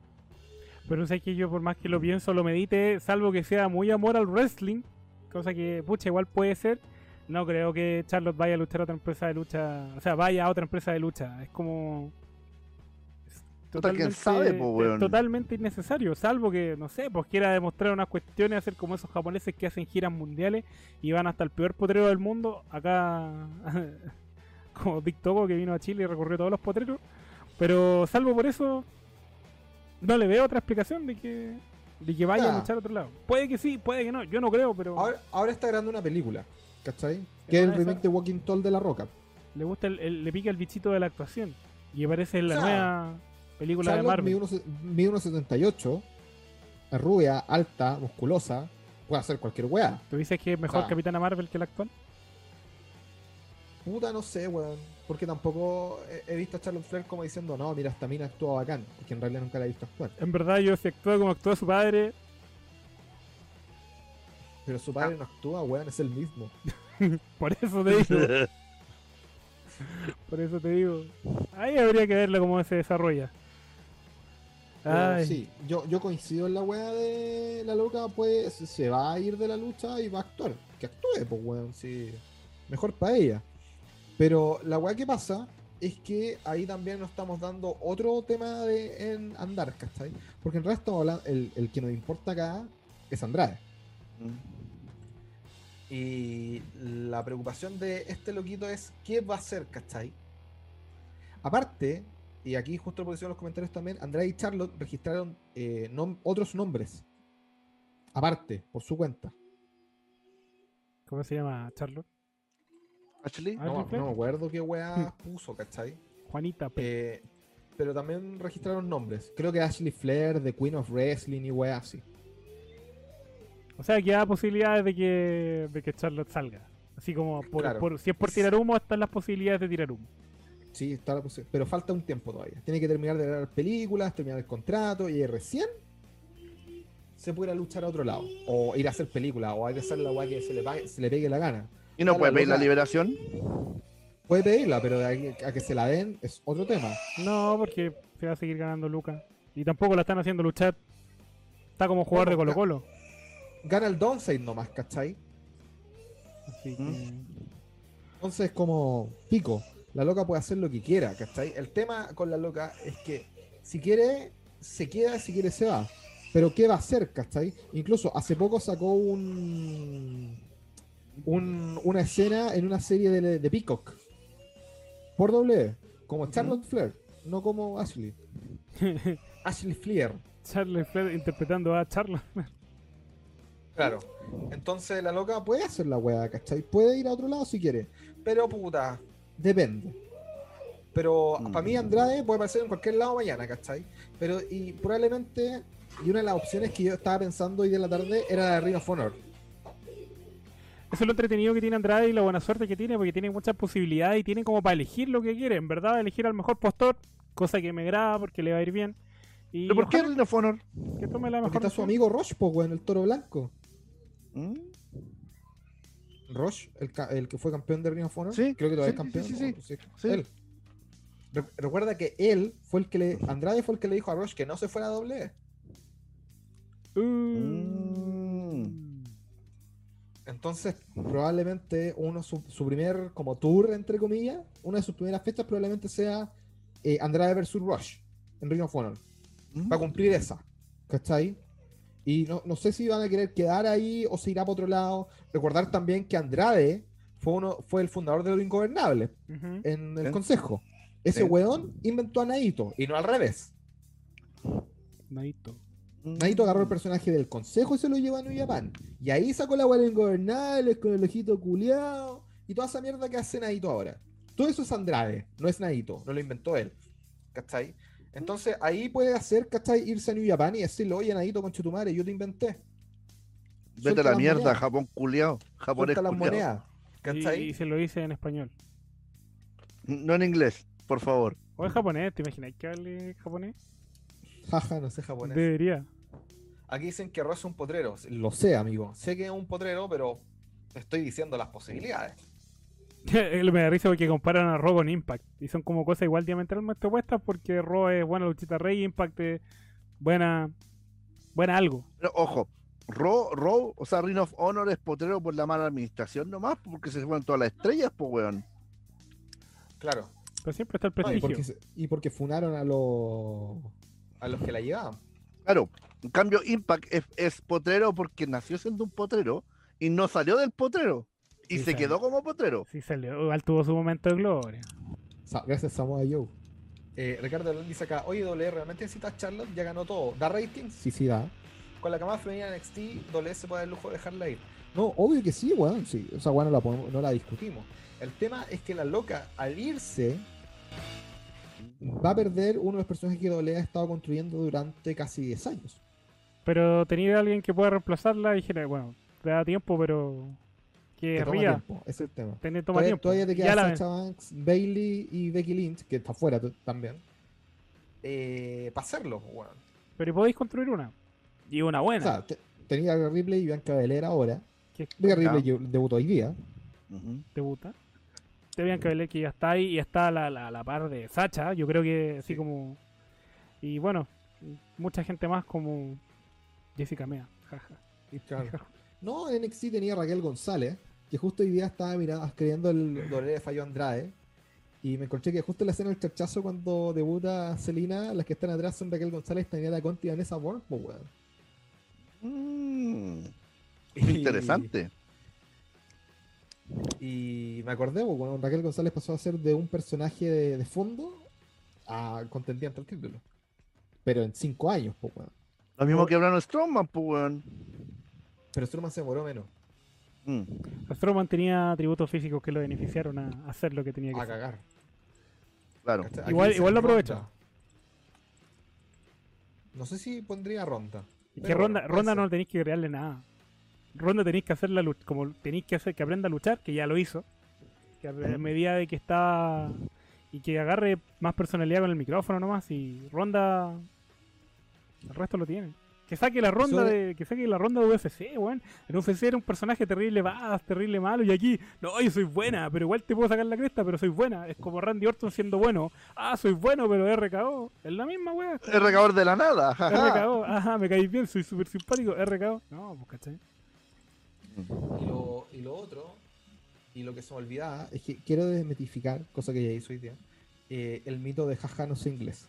Speaker 1: pero sé que yo, por más que lo pienso, lo medite, salvo que sea muy amor al wrestling, cosa que, pucha, igual puede ser. No creo que Charlotte vaya a luchar a otra empresa de lucha. O sea, vaya a otra empresa de lucha. Es como. es
Speaker 2: Puta, ¿quién sabe, po,
Speaker 1: es
Speaker 2: weón?
Speaker 1: totalmente innecesario. Salvo que, no sé, pues quiera demostrar unas cuestiones, hacer como esos japoneses que hacen giras mundiales y van hasta el peor potrero del mundo. Acá, como Big Togo que vino a Chile y recorrió todos los potreros. Pero salvo por eso, no le veo otra explicación de que, de que vaya a
Speaker 3: Ya.
Speaker 1: luchar a otro lado. Puede que sí, puede que no. Yo no creo, pero
Speaker 3: Ahora, ahora está grabando una película, ¿cachai? Que es el remake de Walking Tall de La Roca.
Speaker 1: le gusta el, el- le pica el bichito de la actuación. Y aparece en la
Speaker 3: O sea,
Speaker 1: nueva película de Marvel.
Speaker 3: mide unos- mide unos 78, es rubia, alta, musculosa, puede hacer cualquier weá.
Speaker 1: ¿Tú dices que es mejor
Speaker 3: Ah.
Speaker 1: Capitana Marvel que la actual?
Speaker 3: Puta, no sé, weón. Porque tampoco he, visto a Charlotte Flair como diciendo, no, mira, esta mina actúa bacán. Porque en realidad nunca la he visto actuar.
Speaker 1: En verdad, yo si actúa como actúa su padre,
Speaker 3: Pero su padre no actúa, weón, es el mismo.
Speaker 1: por eso te digo. por eso te digo. Ahí habría que verlo cómo se desarrolla. Ay,
Speaker 3: sí, yo, yo coincido en la weá de la loca, pues se va a ir de la lucha y va a actuar. Que actúe, pues weón, sí. Mejor para ella. Pero la weá que pasa es que ahí también nos estamos dando otro tema de, en andar, ¿cachai? Porque en realidad estamos hablando, el, el que nos importa acá es Andrade.
Speaker 4: Y la preocupación de este loquito es qué va a hacer, ¿cachai?
Speaker 3: Aparte, y aquí justo lo pusieron en los comentarios también, Andrade y Charlotte registraron eh, nom- otros nombres. Aparte, por su cuenta.
Speaker 1: ¿Cómo se llama Charlotte?
Speaker 2: Ashley.
Speaker 1: Ah,
Speaker 3: No, no me acuerdo qué weá puso, ¿cachai?
Speaker 1: Juanita P.
Speaker 3: Eh, pero también registraron nombres. Creo que Ashley Flair, The Queen of Wrestling y weá así.
Speaker 1: O sea, que hay posibilidades de que, de que Charlotte salga. Así como, por,
Speaker 3: Claro.
Speaker 1: por- si es por tirar humo, están las posibilidades de tirar humo.
Speaker 3: Sí, está la posi- pero falta un tiempo todavía. Tiene que terminar de grabar películas, terminar el contrato y recién se puede ir a luchar a otro lado. O ir a hacer películas, o hay que hacer la weá que se le, pague- se le pegue la gana.
Speaker 2: Y no
Speaker 3: Claro,
Speaker 2: puede pedir la liberación.
Speaker 3: Puede pedirla, pero de ahí a que se la den es otro tema.
Speaker 1: No, porque se va a seguir ganando Lucas. Y tampoco la están haciendo luchar. Está como jugador de
Speaker 3: Bueno,
Speaker 1: Colo Colo.
Speaker 3: Gana el downside nomás, ¿cachai?
Speaker 1: Así que...
Speaker 2: Mm.
Speaker 3: Entonces, como pico, la loca puede hacer lo que quiera, ¿cachai? El tema con la loca es que si quiere, se queda, si quiere, se va. Pero ¿qué va a hacer, cachai? Incluso hace poco sacó un, un- una escena en una serie de, de Peacock. Por doble, como Charlotte Flair, no como Ashley. Ashley Flair.
Speaker 1: Charlotte Flair interpretando a Charlotte.
Speaker 4: Claro. Entonces la loca,
Speaker 3: Puede hacer la weá, ¿cachai? Puede ir a otro lado si quiere.
Speaker 4: pero puta.
Speaker 3: Depende.
Speaker 4: Pero
Speaker 2: Mm.
Speaker 3: Para mí Andrade puede aparecer en cualquier lado mañana, ¿cachai? Pero y probablemente, y una de las opciones que yo estaba pensando hoy de la tarde era la de Ring of Honor.
Speaker 1: Eso es lo entretenido que tiene Andrade y la buena suerte que tiene, porque tiene muchas posibilidades y tiene como para elegir lo que quiere. En verdad, elegir al mejor postor, cosa que me agrada porque le va a ir bien. Y
Speaker 2: ¿Pero por qué Ring of Honor?
Speaker 1: que tome la
Speaker 3: Porque
Speaker 1: mejor
Speaker 3: está su amigo Roche, pues, weón, el toro blanco.
Speaker 2: ¿Mm?
Speaker 3: Roche, el, el que fue campeón de Ring of Honor.
Speaker 2: Sí,
Speaker 3: creo que todavía
Speaker 2: sí,
Speaker 3: es campeón.
Speaker 2: sí, sí,
Speaker 3: ¿no?
Speaker 2: sí.
Speaker 3: Sí,
Speaker 2: Sí.
Speaker 3: Él. Re- recuerda que él fue el que le. Andrade fue el que le dijo a Roche que no se fuera a doble.
Speaker 1: Uh.
Speaker 2: Mm.
Speaker 3: Entonces, probablemente uno su, su primer como tour, entre comillas, una de sus primeras fechas probablemente sea eh, Andrade versus Rush en Ring of Honor.
Speaker 2: ¿Mm?
Speaker 3: Para cumplir esa. ¿Cachai? Y no, no sé si van a querer quedar ahí o se irá para otro lado. Recordar también que Andrade fue uno fue el fundador de los Ingobernables en el
Speaker 2: Sí.
Speaker 3: consejo. Ese
Speaker 2: Sí.
Speaker 3: weón inventó a Naito y no al revés.
Speaker 1: Naito.
Speaker 3: Naito agarró el personaje del consejo y se lo llevó a New Japan. Y ahí sacó la weá de Ingobernables con el ojito culeado y toda esa mierda que hace Naito ahora. Todo eso es Andrade, no es Naito, no lo inventó él. ¿Cachai? Entonces ahí puede hacer, ¿cachai? Irse a New Japan y decirle, oye Naito con Chetumare, yo te inventé.
Speaker 2: Vete
Speaker 3: Suelta
Speaker 2: a la
Speaker 3: las
Speaker 2: mierda,
Speaker 3: monedas,
Speaker 2: Japón culiao. Japonés
Speaker 3: Suelta las
Speaker 2: culiao.
Speaker 3: monedas.
Speaker 1: Y, y se lo dice en español.
Speaker 2: No en inglés, por favor.
Speaker 1: O en japonés, ¿te imaginas que hable japonés?
Speaker 3: Jaja, no sé japonés.
Speaker 1: Debería.
Speaker 4: Aquí dicen que Ro es un potrero.
Speaker 3: Lo sé, amigo.
Speaker 4: Sé que es un potrero, pero estoy diciendo las posibilidades.
Speaker 1: me da risa porque comparan a Raw con Impact. Y son como cosas igual diametralmente opuestas porque Raw es buena luchita rey Impact es buena, buena algo.
Speaker 2: Pero ojo, Raw, Raw, o sea, Ring of Honor es potrero por la mala administración nomás, porque se fueron todas las estrellas, pues weón.
Speaker 4: Claro,
Speaker 1: Pero siempre está el
Speaker 3: No, y,
Speaker 1: prestigio.
Speaker 3: porque, se- y porque funaron a los.
Speaker 4: a los que la llevaban.
Speaker 2: Claro, en cambio Impact es, es potrero porque nació siendo un potrero y no salió del potrero. Y
Speaker 1: Sí,
Speaker 2: se quedó como potrero.
Speaker 1: Sí, salió. Igual tuvo su momento de gloria.
Speaker 3: Sa- Gracias, Samoa Joe.
Speaker 4: Eh, Ricardo León dice acá, oye, W realmente necesita a Charlotte, ya ganó todo. Da ratings.
Speaker 3: Sí, sí, da.
Speaker 4: Con la camada femenina de NXT, W se puede dar el lujo de dejarla ir.
Speaker 3: No, obvio que sí, weón. Sí, esa weón no la, podemos- no la discutimos.
Speaker 4: El tema es que la loca, al irse,
Speaker 3: va a perder uno de los personajes que W ha estado construyendo durante casi 10 años.
Speaker 1: Pero tenía alguien que pueda reemplazarla y dije, bueno, te da tiempo, pero que ría.
Speaker 3: tiempo, ese es el tema.
Speaker 1: Tener toma
Speaker 3: Todavía,
Speaker 1: tiempo.
Speaker 3: todavía te queda Sacha Banks, Bailey y Becky Lynch, que está fuera también.
Speaker 4: eh, para hacerlo, weón.
Speaker 1: Pero podéis construir una. Y una buena.
Speaker 3: O sea, te- tenía a Ripley y Bianca Belair ahora.
Speaker 2: Ya.
Speaker 3: Ripley debutó hoy día.
Speaker 1: Debuta. Te que Belén que ya está ahí y está a la, la, la par de Sacha. Yo creo que así
Speaker 4: Sí.
Speaker 1: como. Y bueno, mucha gente más como Jessica Mea. Jaja.
Speaker 3: Claro. No, en NXT tenía Raquel González, que justo hoy día estaba mirando, escribiendo el doble de Fallo Andrade. Y me encontré que justo en la escena del chachazo cuando debuta Celina, las que están atrás son Raquel González, Taniela Conti y Vanessa Borg, pues weón.
Speaker 2: Mm,
Speaker 3: Y-
Speaker 2: interesante.
Speaker 3: Y me acordé, pues, cuando Raquel González pasó a ser de un personaje de, de fondo a contendiente al título. Pero en cinco años, pues, weón.
Speaker 2: Lo mismo que Braun Strowman, pues, weón.
Speaker 3: Pero Strowman se demoró menos.
Speaker 2: Mm.
Speaker 1: Strowman tenía atributos físicos que lo beneficiaron a hacer lo que tenía que
Speaker 3: A
Speaker 1: hacer.
Speaker 3: cagar.
Speaker 2: Claro.
Speaker 1: Igual- igual lo
Speaker 3: Ronda.
Speaker 1: aprovecha.
Speaker 3: No sé si pondría ronda.
Speaker 1: Y que Ronda,
Speaker 3: bueno,
Speaker 1: Ronda no tenéis que crearle nada. Ronda tenéis que hacerla como tenéis que hacer que aprenda a luchar, que ya lo hizo. Que a a medida de que está y que agarre más personalidad con el micrófono nomás y Ronda el resto lo tiene. Que saque la ronda
Speaker 3: Sobre-
Speaker 1: de que saque la ronda de UFC, weón. En UFC era un personaje terrible badass, terrible malo y aquí, no, yo soy buena, pero igual te puedo sacar la cresta, pero soy buena. Es como Randy Orton siendo bueno. Ah, soy bueno, pero RKO. Es la misma, weón.
Speaker 2: Es recabador de la nada. jaja.
Speaker 1: RKO, ajá, me caís bien, soy súper simpático. RKO. No, pues cachai.
Speaker 3: Y lo, y lo otro, y lo que se me olvidaba, es que quiero desmitificar, cosa que ya hizo hoy día, eh, el mito de jaja no sé inglés.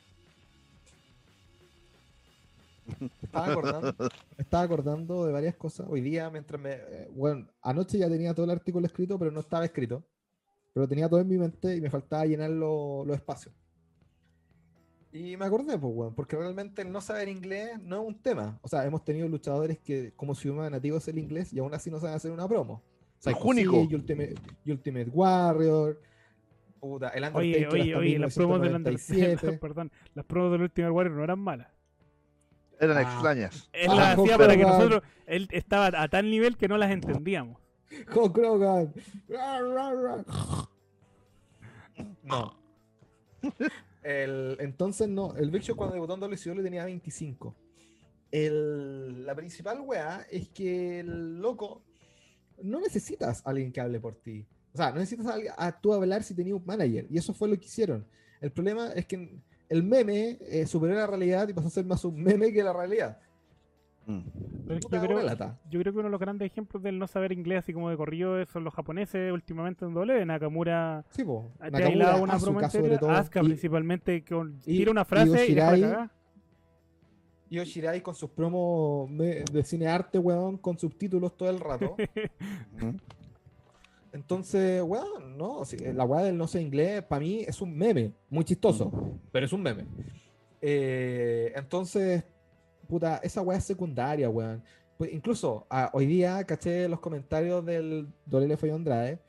Speaker 3: Me estaba acordando, me estaba acordando de varias cosas. Hoy día, mientras me. eh, bueno, anoche ya tenía todo el artículo escrito, pero no estaba escrito. Pero tenía todo en mi mente y me faltaba llenar lo- los espacios. Y me acordé, pues, weón, porque realmente el no saber inglés no es un tema. O sea, hemos tenido luchadores que, como su idioma nativo es el inglés, y aún así no saben hacer una promo. Psycho
Speaker 2: Júnico.
Speaker 3: Sid, Ultimate, Ultimate Warrior. puta, el
Speaker 1: Oye,
Speaker 3: Undertaker
Speaker 1: oye,
Speaker 3: hasta
Speaker 1: oye, las promos del Undertaker,
Speaker 3: 1997.
Speaker 1: perdón, las promos del Ultimate Warrior no eran malas.
Speaker 2: Eran
Speaker 3: Ah.
Speaker 2: extrañas.
Speaker 1: Él
Speaker 3: Ah,
Speaker 1: las hacía
Speaker 3: Hulk
Speaker 1: para que nosotros, él estaba a tal nivel que no las entendíamos.
Speaker 3: Hulk Hogan. No. El, entonces no, el Big Show cuando debutó en WCW tenía 25. El- la principal weá es que el loco no necesitas a alguien que hable por ti. O sea, no necesitas a, alguien- a tú hablar si tenías un manager. Y eso fue lo que hicieron. El problema es que el meme eh, superó la realidad y pasó a ser más un meme que la realidad.
Speaker 2: Mm.
Speaker 1: Yo, creo, yo que uno de los grandes ejemplos del no saber inglés, así como de corrido, son los japoneses últimamente en doble. Nakamura
Speaker 3: Sí, po. Nakamura,
Speaker 1: hilado una
Speaker 3: Asuka
Speaker 1: promo
Speaker 3: sobre todo,
Speaker 1: Asuka
Speaker 3: y-
Speaker 1: principalmente, que
Speaker 3: y-
Speaker 1: tira una
Speaker 3: y
Speaker 1: frase y, deja
Speaker 3: Yoshirai- con sus promos de cine arte, weón, con subtítulos todo el rato.
Speaker 2: Mm.
Speaker 3: Entonces, weón, no, la weá del no sé inglés, para mí es un meme, muy chistoso, pero es un meme. Eh, entonces, puta, esa weá es secundaria, weón. Pues incluso ah, hoy día caché los comentarios del WLF Andrade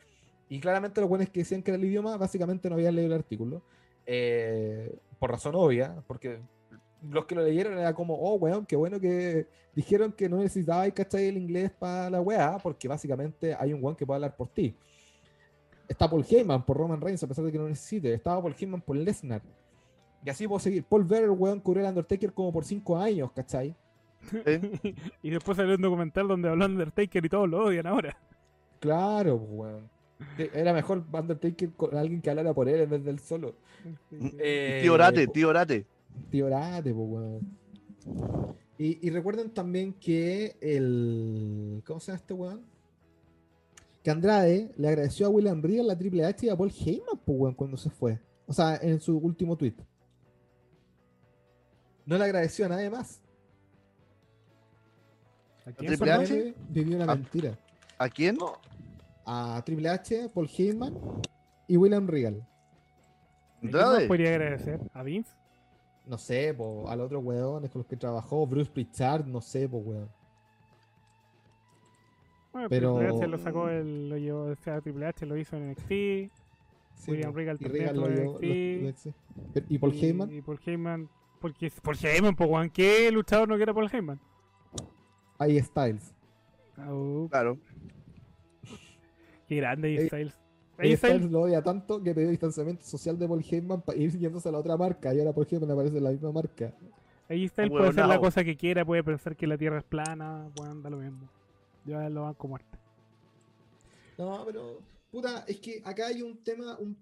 Speaker 3: y claramente los buenos que decían que era el idioma, básicamente no habían leído el artículo. Eh, por razón obvia, porque los que lo leyeron era como, oh, weón, qué bueno que dijeron que no necesitabais, ¿cachai? El inglés para la weá, porque básicamente hay un weón que puede hablar por ti. Está Paul Heyman por Roman Reigns, a pesar de que no necesite. Estaba Paul Heyman por Lesnar. Y así puedo seguir. Paul Bearer, weón, cubrió el Undertaker como por 5 años, ¿cachai?
Speaker 2: ¿Eh?
Speaker 1: y después salió un documental donde habló Undertaker y todos lo odian ahora.
Speaker 3: Claro, weón. De- Era mejor Undertaker con alguien que hablara por él en vez del solo. Eh,
Speaker 2: Tío Orate, tío Orate.
Speaker 3: Tío Orate, po, weón. Y, y recuerden también que el. ¿Cómo se llama este weón? Que Andrade le agradeció a William Regal, la Triple H y a Paul Heyman, po, weón, cuando se fue. O sea, en su último tweet. No le agradeció a nadie más.
Speaker 1: ¿A quién
Speaker 2: Triple? H?
Speaker 3: Vivió una mentira.
Speaker 2: ¿A quién?
Speaker 3: A Triple H, Paul Heyman y William Regal.
Speaker 1: ¿A quién más podría agradecer? ¿A Vince?
Speaker 3: No sé, po, a los otros weones con los que trabajó, Bruce Pritchard, no sé, po, weón.
Speaker 1: Bueno,
Speaker 3: Pero-
Speaker 1: Triple H lo sacó, el, lo llevó, o sea, Triple H lo hizo en NXT.
Speaker 3: Sí,
Speaker 1: William
Speaker 3: po.
Speaker 1: Regal
Speaker 3: y
Speaker 1: también
Speaker 3: lo
Speaker 1: en
Speaker 3: llevó-
Speaker 1: NXT.
Speaker 3: ¿Y Paul
Speaker 1: y,
Speaker 3: Heyman?
Speaker 1: Y Paul Heyman. Porque Paul Heyman, pues, Juan, ¿qué luchador no quiere Paul Heyman?
Speaker 3: Ahí Styles.
Speaker 1: Au,
Speaker 2: Claro.
Speaker 1: qué grande AJ Styles.
Speaker 3: Ahí
Speaker 1: Styles,
Speaker 3: lo odia tanto que pidió distanciamiento social de Paul Heyman para ir yéndose a la otra marca. Y ahora Paul Heyman aparece en la misma marca.
Speaker 1: AJ Styles puede hacer la cosa que quiera, puede pensar que la tierra es plana, bueno, da lo mismo. Yo a él lo banco muerto.
Speaker 3: No, pero. Puta, es que acá hay un tema. un-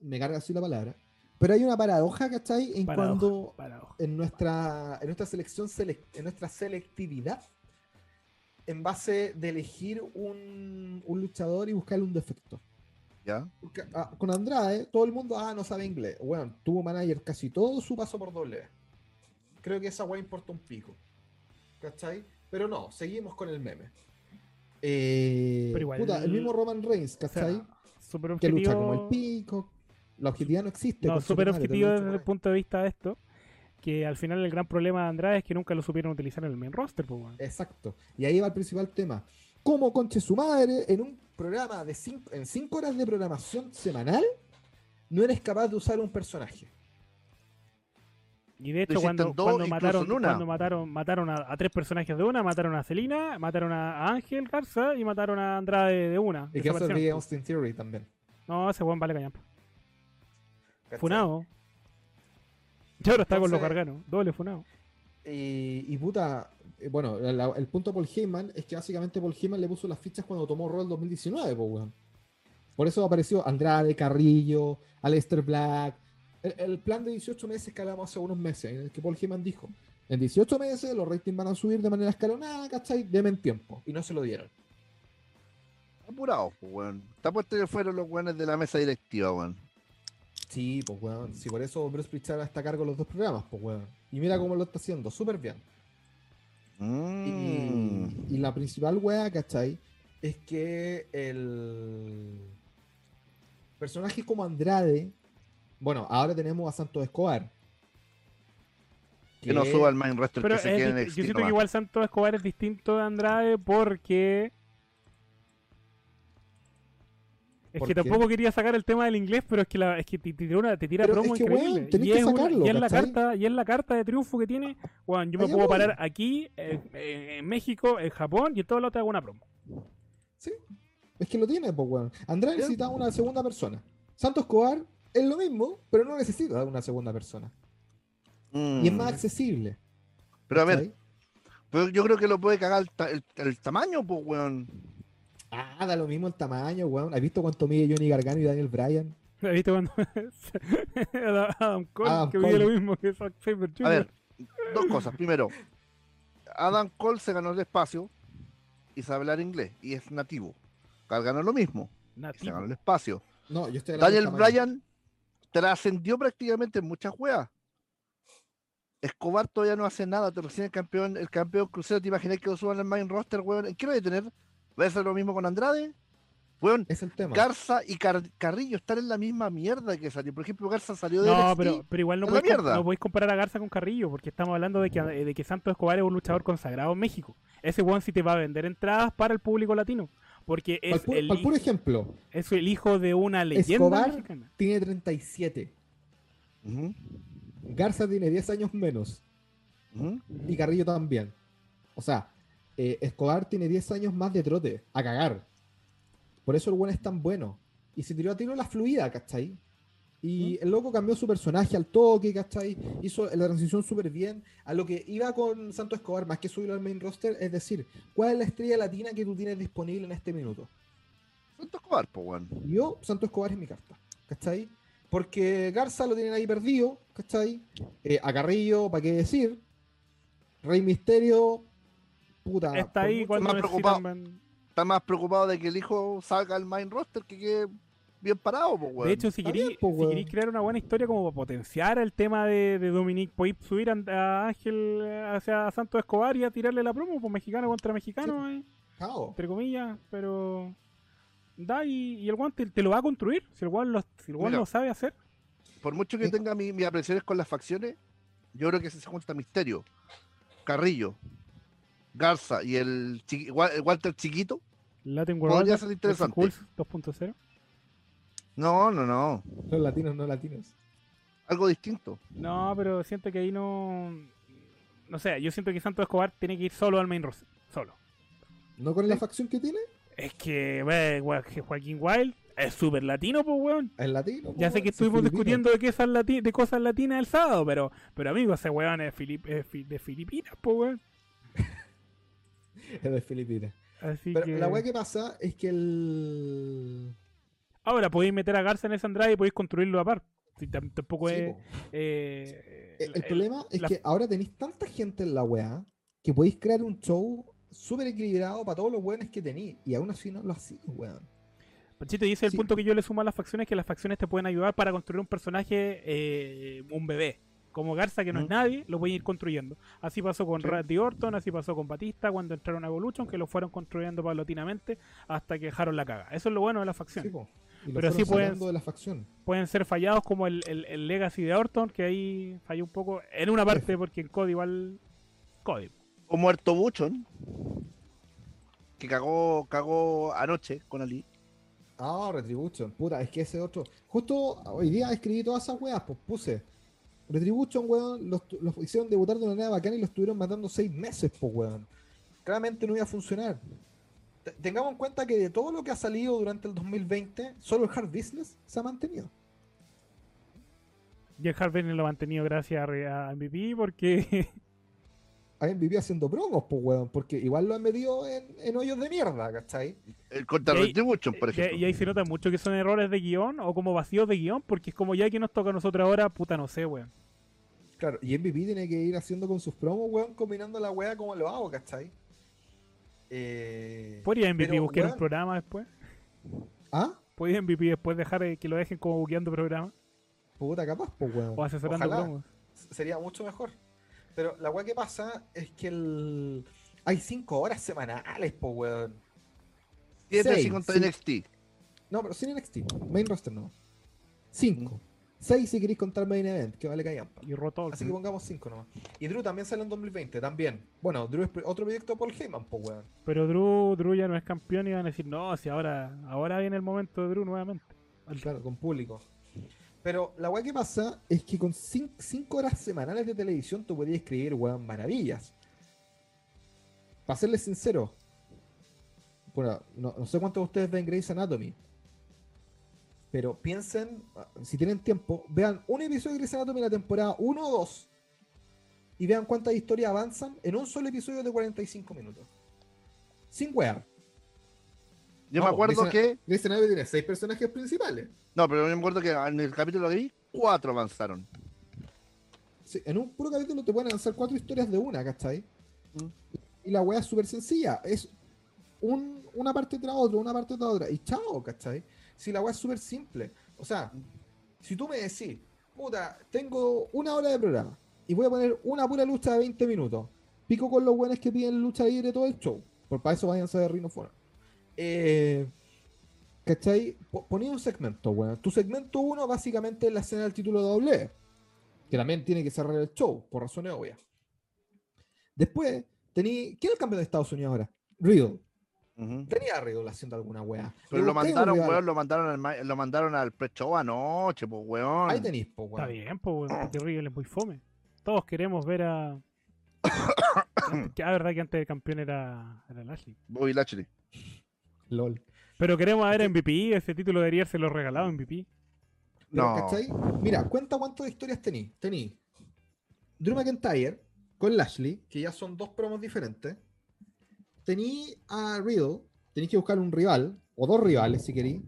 Speaker 3: me carga así la palabra. Pero hay una paradoja, ¿cachai? En
Speaker 1: Paradoja,
Speaker 3: cuando.
Speaker 1: paradoja.
Speaker 3: En nuestra, en nuestra selección, selec- en nuestra selectividad, en base de elegir un, un luchador y buscarle un defecto.
Speaker 2: ¿Ya?
Speaker 3: Porque, ah, con Andrade, todo el mundo, ah, no sabe inglés. Bueno, tuvo manager casi todo su paso por doble. Creo que esa weá importa un pico. ¿Cachai? Pero no, seguimos con el meme. Eh,
Speaker 1: Pero igual-
Speaker 3: puta, el mismo Roman Reigns,
Speaker 1: O sea,
Speaker 3: ¿cachai?
Speaker 1: súper
Speaker 3: que lucha como el
Speaker 1: objetivo.
Speaker 3: pico. La objetividad no existe.
Speaker 1: No, súper
Speaker 3: madre,
Speaker 1: objetivo desde el punto de vista de esto. Que al final el gran problema de Andrade es que nunca lo supieron utilizar en el main roster, pues, weón.
Speaker 3: Exacto. Y ahí va el principal tema. ¿Cómo conche su madre en un programa de cinco, en cinco horas de programación semanal no eres capaz de usar un personaje?
Speaker 1: Y de hecho, cuando,
Speaker 2: dos,
Speaker 1: cuando mataron,
Speaker 2: una.
Speaker 1: cuando mataron, mataron a, a tres personajes de una, mataron a Celina, mataron a Ángel Garza y mataron a Andrade de una.
Speaker 3: El caso
Speaker 1: Desaparecieron.
Speaker 3: de Austin Theory también.
Speaker 1: No, ese weón vale.
Speaker 3: ¿cachai?
Speaker 1: Funado. Y ahora está con los garganos. Doble funado.
Speaker 3: Y, y puta, bueno, la- el punto de Paul Heyman es que básicamente Paul Heyman le puso las fichas cuando tomó el 2019, po, weón. Por eso apareció Andrade, Carrillo, Aleister Black. El, el plan de 18 meses que hablamos hace unos meses, en el que Paul Heyman dijo, en 18 meses los ratings van a subir de manera escalonada, ¿cachai? Deme tiempo. Y no se lo dieron.
Speaker 2: Apurado, pues, weón. Está puesto que fueron los weones de la mesa directiva, weón.
Speaker 3: Sí, pues weón. Sí, por eso Bruce Pritchard está a cargo de los dos programas, pues weón. Y mira cómo lo está haciendo, súper bien.
Speaker 2: Mm.
Speaker 3: Y, y la principal wea, ¿cachai? Es que el personaje como Andrade, bueno, ahora tenemos a Santos Escobar.
Speaker 2: Que no suba al main roster,
Speaker 1: Pero
Speaker 2: que se
Speaker 1: es
Speaker 2: quede en
Speaker 1: yo siento que igual Santos Escobar es distinto de Andrade porque. Es
Speaker 3: ¿Por
Speaker 1: que
Speaker 3: qué?
Speaker 1: tampoco quería sacar el tema del inglés, pero es que, la, es que te, te tira, una- te tira
Speaker 3: Pero
Speaker 1: promo
Speaker 3: es que,
Speaker 1: increíble.
Speaker 3: weón,
Speaker 1: y,
Speaker 3: que
Speaker 1: es una-
Speaker 3: sacarlo,
Speaker 1: y es la
Speaker 3: ¿cachai?
Speaker 1: carta, y es la carta de triunfo que tiene. Weón, yo me
Speaker 3: Allá
Speaker 1: puedo
Speaker 3: voy.
Speaker 1: parar aquí, en, en- en México, en Japón, y en todo lado te hago una promo.
Speaker 3: Sí, es que lo tiene, pues weón.
Speaker 2: Bien.
Speaker 3: necesita una segunda persona. Santos Escobar es lo mismo, pero no necesita una segunda persona. Y es
Speaker 2: Mm.
Speaker 3: más accesible.
Speaker 2: Pero a ver, yo creo que lo puede cagar el, ta- el- el tamaño, pues, weón.
Speaker 3: Ah, da lo mismo el tamaño, weón. ¿Has visto cuánto mide Johnny Gargano y Daniel Bryan?
Speaker 1: ¿Viste cuando Adam Cole,
Speaker 3: Adam
Speaker 1: que mide lo mismo que Zack Sabre Jr.?
Speaker 2: A ver, dos cosas. Primero, Adam Cole se ganó el espacio y sabe hablar inglés y es nativo. Gargano lo mismo y se ganó el espacio.
Speaker 3: No, yo estoy
Speaker 2: Daniel. Bryan trascendió prácticamente en muchas weas. Escobar todavía no hace nada, te recién el campeón, el campeón crucero, te imaginas que lo suban al main roster, weón. ¿En qué lo voy a tener? ¿Va a ser lo mismo con Andrade? Weón,
Speaker 3: Es el tema.
Speaker 2: Garza y Car- Carrillo están en la misma mierda que salió. Por ejemplo, Garza salió de
Speaker 1: No,
Speaker 2: NXT.
Speaker 1: pero, pero igual no podéis, no podéis comparar a Garza con Carrillo, porque estamos hablando de que, de que Santos Escobar es un luchador consagrado en México. Ese one sí te va a vender entradas para el público latino, porque
Speaker 3: Para
Speaker 1: es
Speaker 3: el, pu-
Speaker 1: el,
Speaker 3: pa'l puro ejemplo,
Speaker 1: es el hijo de una leyenda
Speaker 3: Escobar
Speaker 1: mexicana.
Speaker 3: tiene 37.
Speaker 2: Ujú,
Speaker 3: Garza tiene 10 años menos. Y Carrillo también. O sea, eh, Escobar tiene 10 años más de trote. A cagar. Por eso el buen es tan bueno. Y se tiró a tiro la fluida, ¿cachai? Y el loco cambió su personaje al toque, ¿cachai? Hizo la transición súper bien. A lo que iba con Santo Escobar, más que subirlo al main roster, es decir, ¿cuál es la estrella latina que tú tienes disponible en este minuto?
Speaker 2: Santo Escobar, pues, weón.
Speaker 3: Yo, Santo Escobar es mi carta, ¿cachai? Porque Garza lo tienen ahí perdido, ¿cachai? Eh, a Carrillo, ¿para qué decir? Rey Misterio, puta.
Speaker 1: Está ahí cuando
Speaker 2: más preocupado.
Speaker 1: man-
Speaker 2: Está más preocupado de que el hijo salga al main roster que quede bien parado, pues, weón.
Speaker 1: De hecho, si queréis si crear una buena historia como para potenciar el tema de, de Dominic, podéis subir a, a Ángel eh, hacia Santos Escobar y a tirarle la promo, pues mexicano contra mexicano, eh, entre comillas, pero da y, y el guante te, lo va a construir, si el guante lo, si el guante
Speaker 2: Mira.
Speaker 1: lo sabe hacer.
Speaker 2: por mucho que tenga mi- mis apreciaciones con las facciones, yo creo que si se junta Misterio, Carrillo, Garza y el, chiqui- Walter Chiquito.
Speaker 1: Latin World
Speaker 2: Podría ser interesante.
Speaker 1: Pulse 2.0.
Speaker 2: No, no, no.
Speaker 3: Los latinos, no latinos.
Speaker 2: Algo distinto.
Speaker 1: No, pero siento que ahí no. No sé, yo siento que Santos Escobar tiene que ir solo al main roster. Solo.
Speaker 3: ¿No con la facción que tiene?
Speaker 1: Es que, que Joaquín Wild es súper latino, pues, weón.
Speaker 3: Es latino.
Speaker 1: Ya
Speaker 3: po,
Speaker 1: sé que
Speaker 3: es
Speaker 1: estuvimos discutiendo de cosas, lati- de cosas latinas el sábado, pero, pero amigo, ese weón es, filip- es fi- de Filipinas, pues, weón.
Speaker 3: Es de Filipinas.
Speaker 1: Así
Speaker 3: Pero
Speaker 1: que...
Speaker 3: la weá que pasa es que el.
Speaker 1: Ahora podéis meter a Garza en ese Andrade y podéis construirlo aparte. Si tam- tampoco
Speaker 3: Sí,
Speaker 1: es. eh,
Speaker 3: El, el
Speaker 1: el-
Speaker 3: problema es
Speaker 1: la-
Speaker 3: que ahora tenéis tanta gente en la weá que podéis crear un show súper equilibrado para todos los weones que tenéis. Y aún así no lo hacéis, weón.
Speaker 1: Panchito, y ese es
Speaker 3: Sí.
Speaker 1: el punto que yo le sumo a las facciones, que las facciones te pueden ayudar para construir un personaje, eh, un bebé. Como Garza, que no es
Speaker 2: Ujú.
Speaker 1: nadie, lo pueden ir construyendo. Así pasó con
Speaker 2: Sí.
Speaker 1: Randy Orton, así pasó con Batista cuando entraron a Evolution, que lo fueron construyendo paulatinamente hasta que dejaron la caga. Eso es lo bueno de
Speaker 3: Sí. Y lo
Speaker 1: Pero sí pueden-
Speaker 3: sacando de la facción.
Speaker 1: Pueden ser fallados como el, el, el Legacy de Orton, que ahí falló un poco en una parte, porque en Cody igual. Cody.
Speaker 2: O muerto Buchon. Que cagó, cagó anoche con Ali.
Speaker 3: Ah, Retribution. Puta, es que ese otro. Justo hoy día escribí todas esas weas, pues puse. Retribution, weón, los, los hicieron debutar de una manera bacana y los estuvieron matando seis meses, pues, weón. Claramente no iba a funcionar. Te- Tengamos en cuenta que de todo lo que ha salido durante el 2020, solo el Hard Business se ha mantenido.
Speaker 1: Y el Hard Business lo han mantenido gracias a, a MVP, porque.
Speaker 3: Alguien vivía haciendo promos, pues, weón, porque igual lo han metido en, en hoyos de mierda, ¿cachai?
Speaker 2: El contra
Speaker 1: ahí-
Speaker 2: Retribution, por ejemplo.
Speaker 1: y ahí se nota mucho que son errores de guion o como vacíos de guion, porque es como ya que nos toca a nosotros ahora, puta, no sé, weón.
Speaker 3: Claro, y MVP tiene que ir haciendo con sus promos, weón, combinando la wea como lo hago, ¿cachai? Eh...
Speaker 1: ¿Podría MVP
Speaker 3: pero,
Speaker 1: buscar un programa después?
Speaker 3: ¿Ah?
Speaker 1: ¿Podría MVP después dejar eh, que lo dejen como buqueando programa?
Speaker 3: Puta, capaz, pues, weón.
Speaker 1: O asesorando
Speaker 4: Ojalá.
Speaker 1: promos.
Speaker 4: Sería mucho mejor. Pero la weá que pasa es que el... hay cinco horas semanales, po, weón.
Speaker 2: Siete contra
Speaker 3: sí.
Speaker 2: NXT.
Speaker 3: No, pero sin NXT. Main roster no. Cinco. Seis si queréis contar Main Event, que vale callampa.
Speaker 1: Y roto.
Speaker 4: Así que pongamos cinco nomás. Y Drew también sale en 2020, también. Bueno, Drew es otro proyecto de Paul Heyman, po, weón.
Speaker 1: Pero Drew, Drew ya no es campeón y van a decir, no, si ahora, ahora viene el momento de Drew nuevamente.
Speaker 3: Claro, con público.
Speaker 4: Pero la weá que
Speaker 3: ¿Qué pasa? Es que con cin- cinco horas semanales de televisión tú podías escribir, weón, maravillas. Para serles sincero, bueno, no, no sé cuántos de ustedes ven Grey's Anatomy, pero piensen, si tienen tiempo, vean un episodio de Grey's Anatomy en la temporada 1 o 2 y vean cuántas historias avanzan en un solo episodio de 45 minutos. Sin wear.
Speaker 2: Yo me acuerdo
Speaker 3: Grey's
Speaker 2: que.
Speaker 3: Grey's Anatomy tiene seis personajes principales.
Speaker 2: No, pero yo me acuerdo que en el capítulo que vi, cuatro avanzaron.
Speaker 3: Sí, en un puro capítulo te pueden lanzar cuatro historias de una, ¿cachai?
Speaker 2: Mm.
Speaker 3: Y la weá es súper sencilla. Es un- una parte tras otra, una parte tras otra. Y chao, ¿cachai? Si la weá es súper simple. O sea, si tú me decís, puta, tengo una hora de programa y voy a poner una pura lucha de 20 minutos, pico con los buenos que piden lucha libre todo el show. Por para eso váyanse de Rino fuera. Eh, ¿Cachai? Po- Ponía un segmento, weón. Tu segmento 1 básicamente es la escena del título doble que también tiene que cerrar el show, por razones obvias. Después, tení. ¿Quién es el campeón de Estados Unidos ahora? Riddle. Tenía Riddle haciendo alguna weá.
Speaker 2: Pero lo mandaron, weón, lo mandaron al, lo mandaron al pre-show anoche, pues, weón.
Speaker 3: Ahí tenéis, po,
Speaker 1: Está
Speaker 3: weón.
Speaker 1: bien, pues, weón, es muy fome. Todos queremos ver a. que la verdad que antes el campeón era, era Lashley.
Speaker 2: Bobby Lashley.
Speaker 3: LOL.
Speaker 1: Pero queremos ver a MVP, ese título debería ser lo regalado a MVP.
Speaker 3: Pero,
Speaker 2: No.
Speaker 3: ¿cachai? Mira, cuenta cuántas historias tení. Tení Drew McIntyre con Lashley, que ya son dos promos diferentes. Tení a Riddle, tenéis que buscar un rival, o dos rivales si queréis.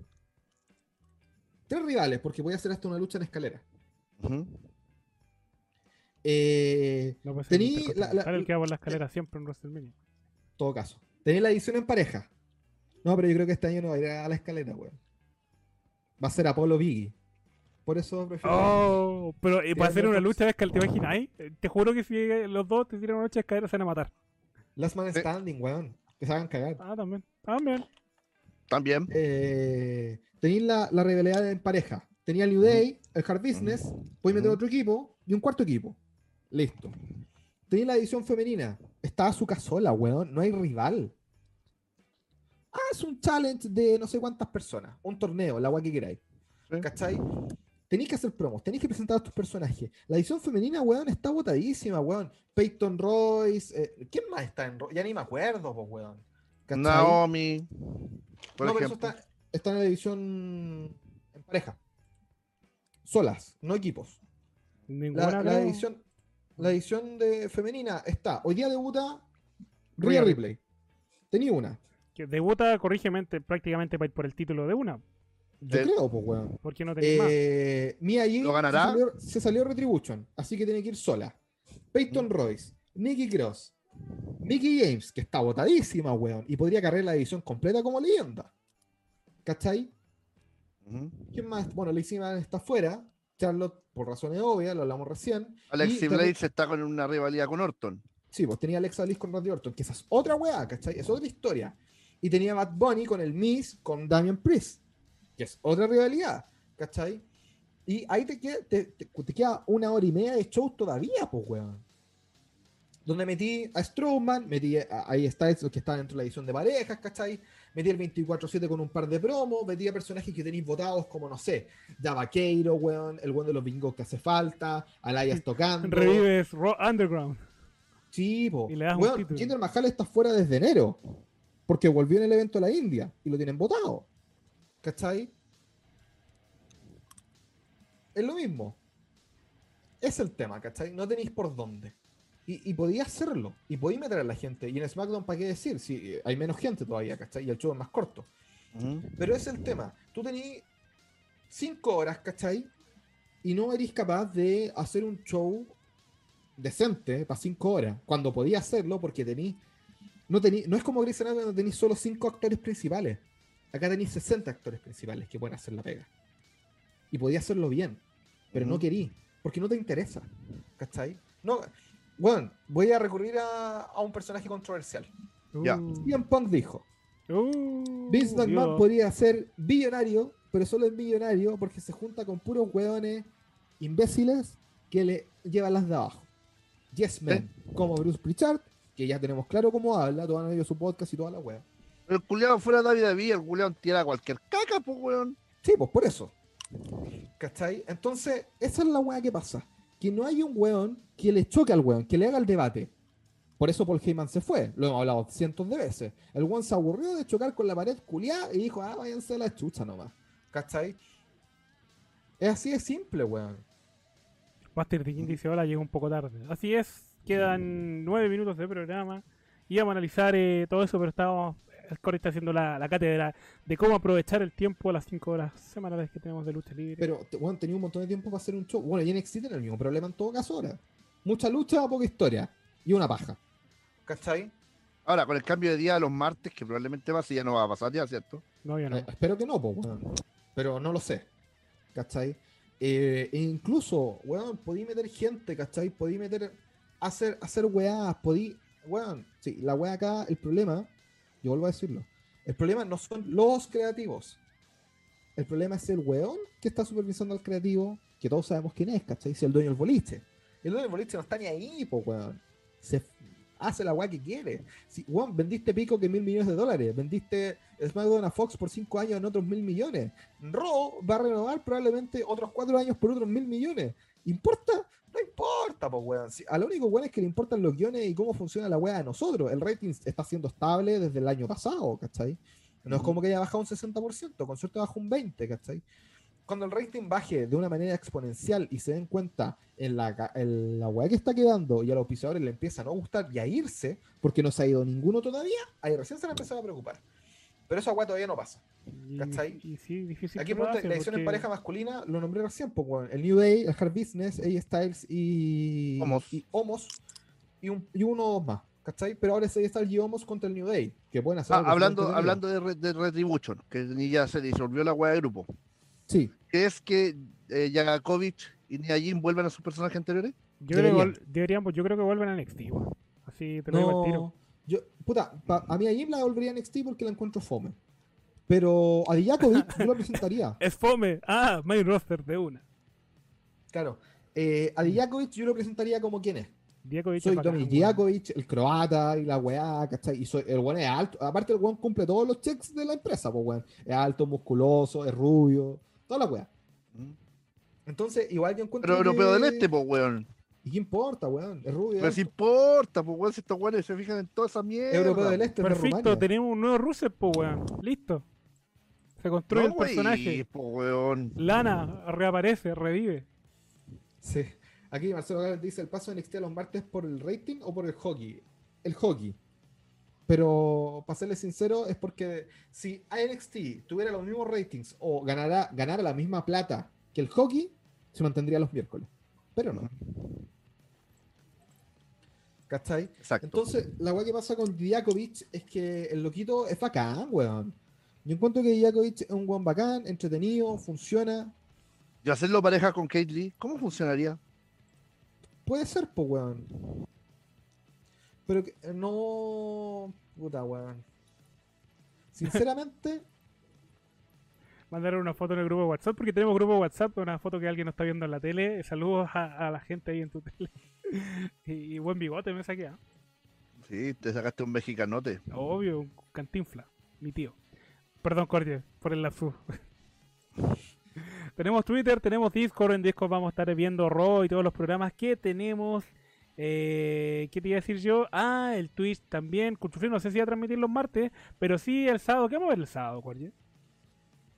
Speaker 3: Tres rivales, porque voy a hacer hasta una lucha en escalera. Eh,
Speaker 1: No puede ser
Speaker 3: Tení la- la-
Speaker 1: el que va por la escalera siempre en WrestleMania.
Speaker 3: todo caso. Tenéis la edición en pareja. No, pero yo creo que este año no va a ir a la escalera, weón. Va a ser Apolo Biggie. Por eso prefiero.
Speaker 1: Oh, pero eh, para hacer una lucha de escalera, ¿te imaginas? Eh, Te juro que si eh, los dos te tiran una lucha de escalera se van a matar.
Speaker 3: Last Man
Speaker 2: Sí.
Speaker 3: Standing, weón. Que se hagan cagar.
Speaker 1: Ah, también. También.
Speaker 2: También.
Speaker 3: Eh, tenéis la, la rivalidad en pareja. Tenía el New Day, el Hard Business, voy a meter otro equipo y un cuarto equipo. Listo. Tenéis la edición femenina. Está su sola, weón. No hay rival. Ah, es un challenge de no sé cuántas personas. Un torneo, la agua que queráis.
Speaker 2: Sí.
Speaker 3: ¿Cachai? Tenéis que hacer promos, tenéis que presentar a tus personajes. La edición femenina, weón, está botadísima, weón. Peyton Royce. eh, ¿Quién más está en Royce? Ya ni me acuerdo, pues, weón. ¿Cachai?
Speaker 2: Naomi. Por
Speaker 3: no, pero eso
Speaker 2: ejemplo.
Speaker 3: está, está en la división en pareja. Solas, no equipos.
Speaker 1: Ninguna
Speaker 3: La, la edición, la edición de femenina está. Hoy día debuta Rhea Ripley. Tenía una.
Speaker 1: Que debuta, corrígeme, prácticamente para ir por el título de una.
Speaker 3: Yo
Speaker 2: Eh,
Speaker 3: creo, pues, weón.
Speaker 1: ¿Por qué no tenéis más?
Speaker 3: Eh, Mia Yim
Speaker 2: ¿Lo ganará?
Speaker 3: Se, salió, se salió Retribution, así que tiene que ir sola. Peyton Royce, Nikki Cross, Mickey James, que está botadísima, weón, y podría cargar la edición completa como leyenda. ¿Cachai? ¿Quién más? Bueno, Lacey Evans está fuera. Charlotte, por razones obvias, lo hablamos recién.
Speaker 2: Alexi
Speaker 3: Y también-
Speaker 2: Blades está con una rivalidad con Orton.
Speaker 3: Sí, pues tenía Alexa Bliss con Randy Orton, que esa es otra weá, ¿cachai? Es otra historia. Y tenía Bad Bunny con el Miss, con Damian Priest. Que es otra rivalidad, ¿cachai? Y ahí te queda, te, te- te queda una hora y media de show todavía, pues, weón. Donde metí a Strowman, metí a, ahí está eso que está dentro de la edición de parejas, ¿cachai? Metí el 24-7 con un par de promos, metí a personajes que tenéis votados como, no sé, Vaqueiro, weón, el weón de los bingos que hace falta, Alayas tocando.
Speaker 1: Revives Raw Underground.
Speaker 3: Sí, po.
Speaker 1: Y le das un
Speaker 3: Weón,
Speaker 1: título.
Speaker 3: Jinder Mahal está fuera desde enero. Porque volvió en el evento de la India y lo tienen votado. ¿Cachai? Es lo mismo. Es el tema, ¿cachai? No tenéis por dónde. Y, y podía hacerlo. Y podía meter a la gente. Y en SmackDown, ¿para qué decir? Si eh, hay menos gente todavía, ¿cachai? Y el show es más corto.
Speaker 2: Ujú.
Speaker 3: Pero es el tema. Tú tenías cinco horas, ¿cachai? Y no eres capaz de hacer un show decente para cinco horas. Cuando podía hacerlo porque tení. No, tení, no es como Grey's Anatomy tenéis solo cinco actores principales. Acá tenéis 60 actores principales que pueden hacer la pega. Y podía hacerlo bien. Pero no querí. Porque no te interesa. ¿Cachai? No. Bueno, voy a recurrir a, a un personaje controversial.
Speaker 2: Ya.
Speaker 1: Uh,
Speaker 3: CM Punk dijo.
Speaker 1: uh,
Speaker 3: Vince McMahon
Speaker 1: Dios.
Speaker 3: podría ser billonario, pero solo es billonario porque se junta con puros hueones imbéciles que le llevan las de abajo. Yes Man, como Bruce Pritchard, que ya tenemos claro cómo habla, todos han oído su podcast y toda la wea.
Speaker 2: Pero el culiado fuera David David, el culiado tira cualquier caca, pues, weón.
Speaker 3: Sí, pues por eso. ¿Cachai? Entonces, esa es la wea que pasa. Que no hay un weón que le choque al weón, que le haga el debate. Por eso Paul Heyman se fue. Lo hemos hablado cientos de veces. El weón se aburrió de chocar con la pared culiada y dijo, ah, váyanse a la chucha nomás. ¿Cachai? Es así de simple, weón.
Speaker 1: Master de King dice, hola, llego un poco tarde. Así es, quedan nueve minutos de programa. Íbamos a analizar eh, todo eso, pero estábamos... El Corey está haciendo la, la cátedra de cómo aprovechar el tiempo a las cinco horas semanales que tenemos de lucha libre.
Speaker 3: Pero, weón, tenía un montón de tiempo para hacer un show. Bueno, y en NXT tiene el mismo problema en todo caso ahora. Mucha lucha, poca historia. Y una paja.
Speaker 4: ¿Cachai?
Speaker 2: Ahora, con el cambio de día a los martes, que probablemente va, si ya no va a pasar ya, ¿cierto?
Speaker 1: no, ya no.
Speaker 3: Eh, espero que no, pues, weón. Pero no lo sé. ¿Cachai? Eh, e incluso, weón, podí meter gente, ¿cachai? Podí meter. Hacer, hacer weás, podí. Weón, sí, la wea acá, el problema, yo vuelvo a decirlo. El problema no son los creativos. El problema es el weón que está supervisando al creativo, que todos sabemos quién es, ¿cachai? Si el dueño del boliche. El dueño del boliche no está ni ahí, pues, weón. Se hace la weá que quiere. Si, weón, vendiste pico que mil millones de dólares. Vendiste SmackDown a Fox por cinco años en otros mil millones. Raw va a renovar probablemente otros cuatro años por otros mil millones. ¿Importa? No importa, pues, weón. Si- a lo único weón es que le importan los guiones y cómo funciona la weá de nosotros. El rating está siendo estable desde el año pasado, ¿cachai? No es como que haya bajado un 60%, con suerte bajó un 20%, ¿cachai? Cuando el rating baje de una manera exponencial y se den cuenta en la, en la weá que está quedando y a los auspiciadores le empieza a no gustar y a irse, porque no se ha ido ninguno todavía, ahí recién se a empezar a preocupar. Pero esa weá todavía no pasa. ¿cachai?
Speaker 1: y sí, difícil
Speaker 3: Aquí pregunta, la edición en pareja masculina lo nombré recién, pues. El New Day, el Hard Business, AJ Styles y
Speaker 2: Homos.
Speaker 3: y, Homos, y, un, y uno o dos más, ¿cachai? Pero ahora es AJ Styles y Homos contra el New Day, que pueden hacer
Speaker 2: Ah, hablando hablando de, re- de Retribution, que ni ya se disolvió la weá de grupo.
Speaker 3: Sí,
Speaker 2: ¿Crees es que eh, Jagakovic y Nia Jim vuelvan a sus personajes anteriores?
Speaker 1: Yo creo, que
Speaker 3: Deberían.
Speaker 1: deberíamos, yo creo que vuelven a NXT. Así te lo digo al tiro.
Speaker 3: Yo, puta, pa- a mí a Jim la volvería a NXT porque la encuentro fome. Pero a Dijakovic yo la presentaría.
Speaker 1: Es fome. Ah, main roster de una.
Speaker 3: Claro. Eh, a Dijakovic yo lo presentaría como quien es. Soy Dominik. Dijakovic, el croata y la weá, ¿cachai? Y soy, el weón es alto. Aparte, el weón cumple todos los checks de la empresa, pues weón. Es alto, musculoso, es rubio, toda la weá.
Speaker 2: Mm.
Speaker 3: Entonces, igual yo encuentro.
Speaker 2: Pero europeo
Speaker 3: que-
Speaker 2: del este, pues weón.
Speaker 3: ¿Y qué importa, weón? Es rubio.
Speaker 2: Pero
Speaker 3: es
Speaker 2: si
Speaker 3: alto.
Speaker 2: importa, pues weón, si estos weones se fijan en toda esa mierda.
Speaker 3: Europeo del este,
Speaker 1: Perfecto, tenemos un nuevo Rusev, pues weón. Listo. Se construye
Speaker 2: No,
Speaker 1: el personaje.
Speaker 2: pues weón.
Speaker 1: Lana reaparece, revive.
Speaker 3: Sí. Aquí Marcelo dice: el paso de NXT a los martes por el rating o por el hockey. El hockey. Pero, para serles sincero, es porque si NXT tuviera los mismos ratings o ganara, ganara la misma plata que el hockey, se mantendría los miércoles. Pero no. ¿Cachai?
Speaker 2: Exacto.
Speaker 3: Entonces, la weá que pasa con Dijakovic es que el loquito es bacán, weón. Yo encuentro que Dijakovic es un weón bacán, entretenido, funciona.
Speaker 2: y hacerlo pareja con Kate Lee, ¿cómo funcionaría?
Speaker 3: Puede ser, pues, weón. Pero que, eh, no. Puta, weón. Sinceramente,
Speaker 1: Mandaron una foto en el grupo de WhatsApp, porque tenemos grupo de WhatsApp, una foto que alguien nos está viendo en la tele. Saludos a, a la gente ahí en tu tele. y, buen bigote me saqué, ¿ah?
Speaker 2: Sí, te sacaste un mexicanote.
Speaker 1: Obvio, un cantinfla, mi tío. Perdón, Corje, por el lapsus. tenemos Twitter, tenemos Discord. En Discord vamos a estar viendo Raw y todos los programas que tenemos. Eh, ¿Qué te iba a decir yo? Ah, el Twitch también. Culturfree no sé si va a transmitir los martes, pero sí el sábado. ¿Qué vamos a ver el sábado, Corje?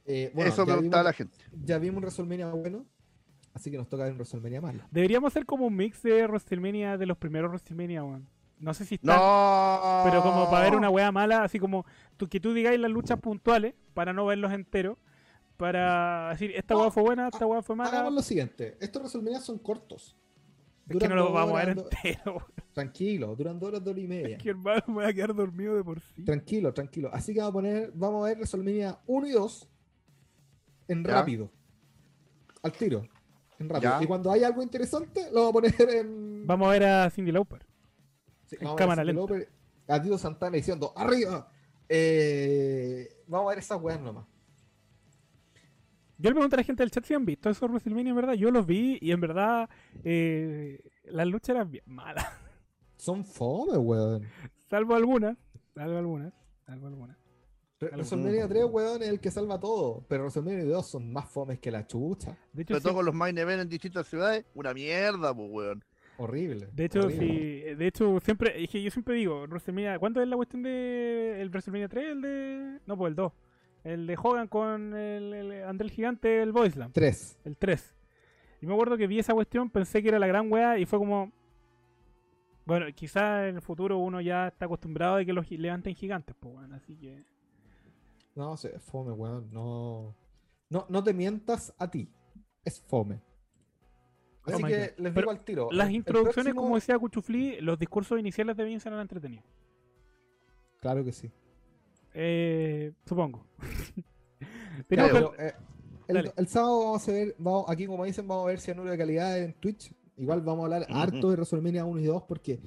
Speaker 3: Eh, bueno,
Speaker 2: Eso preguntaba la gente.
Speaker 3: ya vimos un WrestleMania bueno, así que nos toca ver un WrestleMania malo.
Speaker 1: Deberíamos hacer como un mix de WrestleMania de los primeros WrestleMania, weón. No sé si está.
Speaker 2: No.
Speaker 1: Pero como para ver una weá mala, así como tú, que tú digáis las luchas puntuales, para no verlos enteros, para decir, esta
Speaker 3: No,
Speaker 1: weá fue buena, esta weá fue mala,
Speaker 3: Hagamos lo siguiente, estos WrestleMania son cortos.
Speaker 1: es que no los vamos a ver enteros.
Speaker 3: Tranquilo, duran dos horas, dos horas y media.
Speaker 1: Es que hermano me voy a quedar dormido de por sí.
Speaker 3: Tranquilo, tranquilo. Así que vamos a poner, vamos a ver WrestleMania 1 y 2 en
Speaker 2: Ya.
Speaker 3: rápido. Al tiro. En rápido.
Speaker 2: Ya.
Speaker 3: Y cuando hay algo interesante, lo vamos a poner en.
Speaker 1: Vamos a ver a Cindy Lauper.
Speaker 3: Sí,
Speaker 1: en cámara
Speaker 3: a Cyndi
Speaker 1: lenta.
Speaker 3: Lauper, a Tito Santana diciendo ¡Arriba! Eh, vamos a ver esas weas nomás.
Speaker 1: Yo le pregunto a la gente del chat si han visto esos WrestleMania, en verdad. Yo los vi y en verdad eh, las luchas eran bien malas.
Speaker 3: Son fome, weón.
Speaker 1: Salvo algunas. Salvo algunas. Salvo algunas.
Speaker 3: WrestleMania 3, weón, es el que salva todo. Pero WrestleMania 2 son más fomes que la chucha.
Speaker 1: De hecho,
Speaker 2: Sobre todo
Speaker 1: sí-
Speaker 2: con los main event en distintas ciudades, una mierda, pues, weón.
Speaker 3: Horrible.
Speaker 1: De hecho,
Speaker 3: horrible.
Speaker 1: sí, de hecho, siempre, es que yo siempre digo, WrestleMania, ¿cuánto es la cuestión de el WrestleMania 3? El de, no, pues el 2. El de Hogan con el, el André el Gigante, el Boyslam,
Speaker 3: 3.
Speaker 1: el 3. Y me acuerdo que vi esa cuestión, pensé que era la gran wea y fue como, bueno, quizás en el futuro uno ya está acostumbrado a que los levanten gigantes, pues bueno, así que...
Speaker 3: No, sí, es fome, weón. No, no, no te mientas a ti. Es fome. Así
Speaker 1: Oh
Speaker 3: que
Speaker 1: God.
Speaker 3: les
Speaker 1: Pero
Speaker 3: digo al tiro.
Speaker 1: Las
Speaker 3: el- el
Speaker 1: introducciones,
Speaker 3: próximo-
Speaker 1: como decía Cuchufli, los discursos iniciales de Vince eran entretenidos.
Speaker 3: Claro que sí.
Speaker 1: Eh, supongo.
Speaker 3: Pero, eh, el, sábado vamos a ver, vamos, aquí como dicen, vamos a ver si hay de calidad en Twitch. Igual vamos a hablar
Speaker 2: Ujú.
Speaker 3: harto de WrestleMania 1 y 2 porque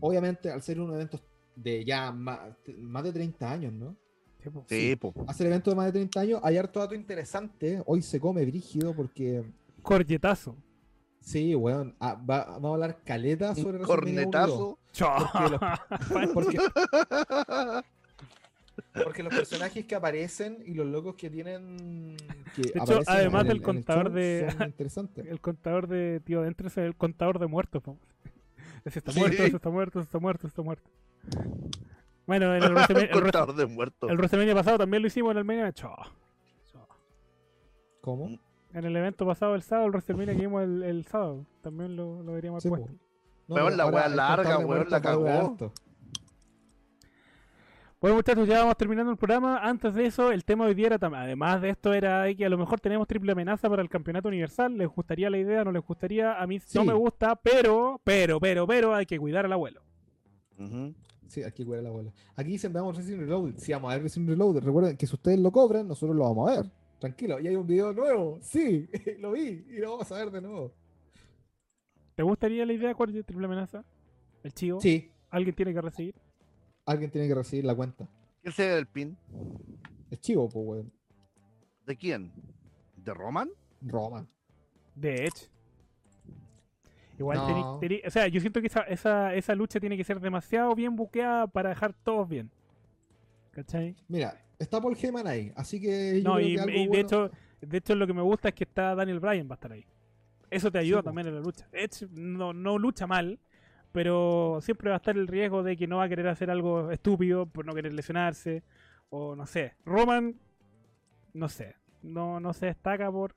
Speaker 3: obviamente al ser un evento de ya más, más de 30 años, ¿no?
Speaker 1: Sí, po.
Speaker 2: Sí, pues.
Speaker 3: Hacer evento de más de 30 años, hay harto dato interesante. Hoy se come brígido porque
Speaker 1: Corjetazo.
Speaker 3: sí, weón, ah, va- vamos a hablar caleta sobre
Speaker 2: Un
Speaker 3: WrestleMania 1 y 2.
Speaker 2: cornetazo.
Speaker 3: Porque los, porque, porque los personajes que aparecen y los locos que tienen. Que
Speaker 1: hecho, además del
Speaker 3: el- el
Speaker 1: contador de-
Speaker 3: son interesantes.
Speaker 1: El contador de tío dentro es el contador de muertos. Ese está
Speaker 2: Sí.
Speaker 1: muerto, ese está muerto, ese está muerto, ese está muerto. Bueno, en el WrestleMania, el, Wrestle-
Speaker 2: Contador de muertos.
Speaker 1: el WrestleMania pasado también lo hicimos en el Mania. Chao.
Speaker 3: ¿Cómo?
Speaker 1: En el evento pasado, el sábado, el WrestleMania que vimos el, el sábado. También lo, lo deberíamos
Speaker 3: Sí,
Speaker 1: puesto.
Speaker 3: No,
Speaker 2: Weón, la
Speaker 3: el
Speaker 2: larga, weón, la
Speaker 3: durar
Speaker 2: cagó.
Speaker 1: Bueno, muchachos, ya vamos terminando el programa. Antes de eso, el tema de hoy día era, además de esto, era que a lo mejor tenemos triple amenaza para el campeonato universal. ¿Les gustaría la idea? ¿No les gustaría? A mí
Speaker 3: Sí.
Speaker 1: no me gusta, pero, pero, pero, pero, hay que cuidar al abuelo.
Speaker 2: Ujú.
Speaker 3: Sí, aquí cuela la abuela. Aquí dicen, veamos Resident Reloaded. Sí, vamos a ver Resident Reloaded. Recuerden que si ustedes lo cobran, nosotros lo vamos a ver. Tranquilo, y hay un video nuevo. Sí, lo vi y lo vamos a ver de nuevo.
Speaker 1: ¿Te gustaría la idea cuál es triple amenaza? ¿El chivo?
Speaker 3: Sí,
Speaker 1: ¿Alguien tiene que recibir?
Speaker 3: alguien tiene que recibir la cuenta.
Speaker 2: ¿Quién sería el pin?
Speaker 3: Es chivo, pues, weón.
Speaker 2: ¿De quién? ¿De Roman?
Speaker 3: Roman.
Speaker 1: De Edge. Igual
Speaker 3: No.
Speaker 1: o sea, yo siento que esa, esa, esa lucha tiene que ser demasiado bien buqueada para dejar todos bien. ¿Cachai?
Speaker 3: Mira, está Paul Heyman ahí, así que yo
Speaker 1: No,
Speaker 3: creo
Speaker 1: y,
Speaker 3: que algo
Speaker 1: y de
Speaker 3: bueno-
Speaker 1: hecho, de hecho lo que me gusta es que está Daniel Bryan va a estar ahí. Eso te ayuda también en la lucha. Edge no, no lucha mal, pero siempre va a estar el riesgo de que no va a querer hacer algo estúpido por no querer lesionarse. O no sé. Roman, no sé. No, no se destaca por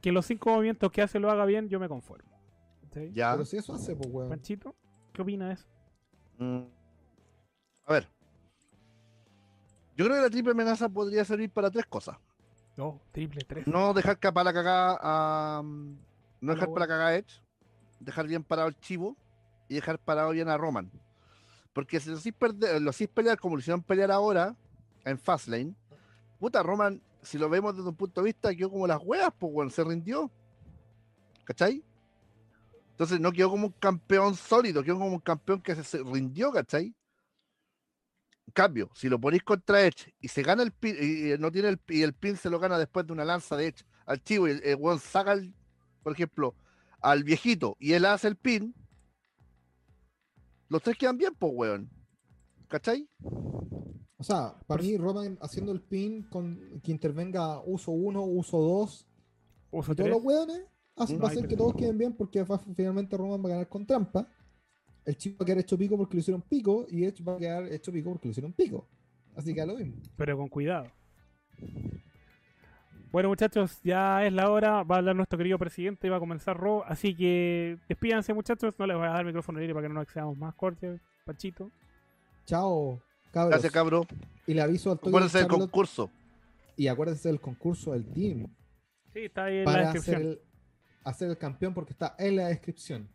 Speaker 1: que los cinco movimientos que hace lo haga bien, yo me conformo. ¿Cachai?
Speaker 2: Ya.
Speaker 3: Pero si eso hace, pues, weón.
Speaker 1: Panchito, ¿qué opina de eso?
Speaker 2: Mm. A ver. Yo creo que la triple amenaza podría servir para tres cosas.
Speaker 1: No, triple tres.
Speaker 2: No dejar que para la cagada a. mm, No dejar para la cagada a Edge. Dejar bien parado el chivo. Y dejar parado bien a Roman. Porque si lo perder- lo pelear como lo hicieron pelear ahora en Fastlane. Puta, Roman, si lo vemos desde un punto de vista, quedó como las huevas, pues bueno, se rindió. ¿Cachai? Entonces no quedó como un campeón sólido, quedó como un campeón que se, se rindió, ¿cachai? En cambio, si lo ponéis contra Edge y se gana el pin, y y no tiene el, y el pin se lo gana después de una lanza de Edge al chivo y el, el weón saca, el- por ejemplo, al viejito y él hace el pin, los tres quedan bien, pues, weón. ¿Cachai?
Speaker 3: O sea, para mí Roman haciendo el pin con que intervenga uso 1, uso 2
Speaker 1: Uso
Speaker 3: y todos los
Speaker 1: tres. No
Speaker 3: va a hacer que todos queden bien porque finalmente Roman va a ganar con trampa. El chico va a quedar hecho pico porque lo hicieron pico y Edge va a quedar hecho pico porque lo hicieron pico. Así que a lo mismo.
Speaker 1: pero con cuidado. Bueno, muchachos, ya es la hora. Va a hablar nuestro querido presidente y va a comenzar Raw. Así que despídanse, muchachos. No les voy a dar el micrófono libre para que no nos excedamos más cortes, Panchito.
Speaker 3: Chao, cabros.
Speaker 2: Gracias, cabro.
Speaker 3: Y le aviso al
Speaker 2: Acuérdense del concurso.
Speaker 3: y acuérdense del concurso del team
Speaker 1: Sí, está ahí en la
Speaker 3: hacer
Speaker 1: descripción.
Speaker 3: El, hacer el campeón porque está en la descripción.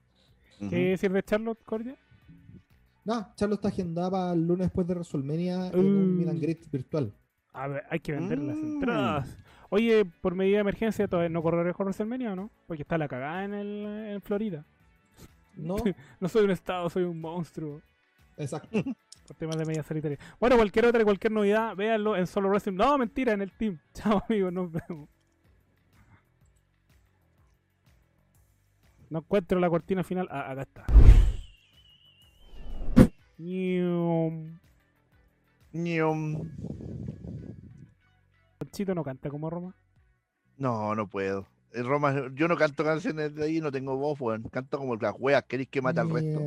Speaker 1: ¿Qué decir de Charlotte, Cordia?
Speaker 3: No, Charlo está agendada para el lunes después de WrestleMania en
Speaker 1: Uh.
Speaker 3: un meet and greet virtual.
Speaker 1: A ver, hay que vender las
Speaker 2: Mm.
Speaker 1: entradas. Oye, por medida de emergencia, ¿todavía no correré con WrestleMania o no? Porque está la cagada en, el, en Florida.
Speaker 3: No,
Speaker 1: No soy un estado, soy un monstruo.
Speaker 3: exacto.
Speaker 1: Por temas de media sanitaria. Bueno, cualquier otra, cualquier novedad, véanlo en Solo Wrestling. No, mentira, en el team. Chao, amigos, nos vemos. No encuentro la cortina final. Ah, acá está.
Speaker 2: Ñom.
Speaker 1: Panchito no canta como Roma.
Speaker 2: No, no puedo. En Roma, yo no canto canciones de ahí, no tengo voz, weón. Canto como las weas, queréis que mate al resto.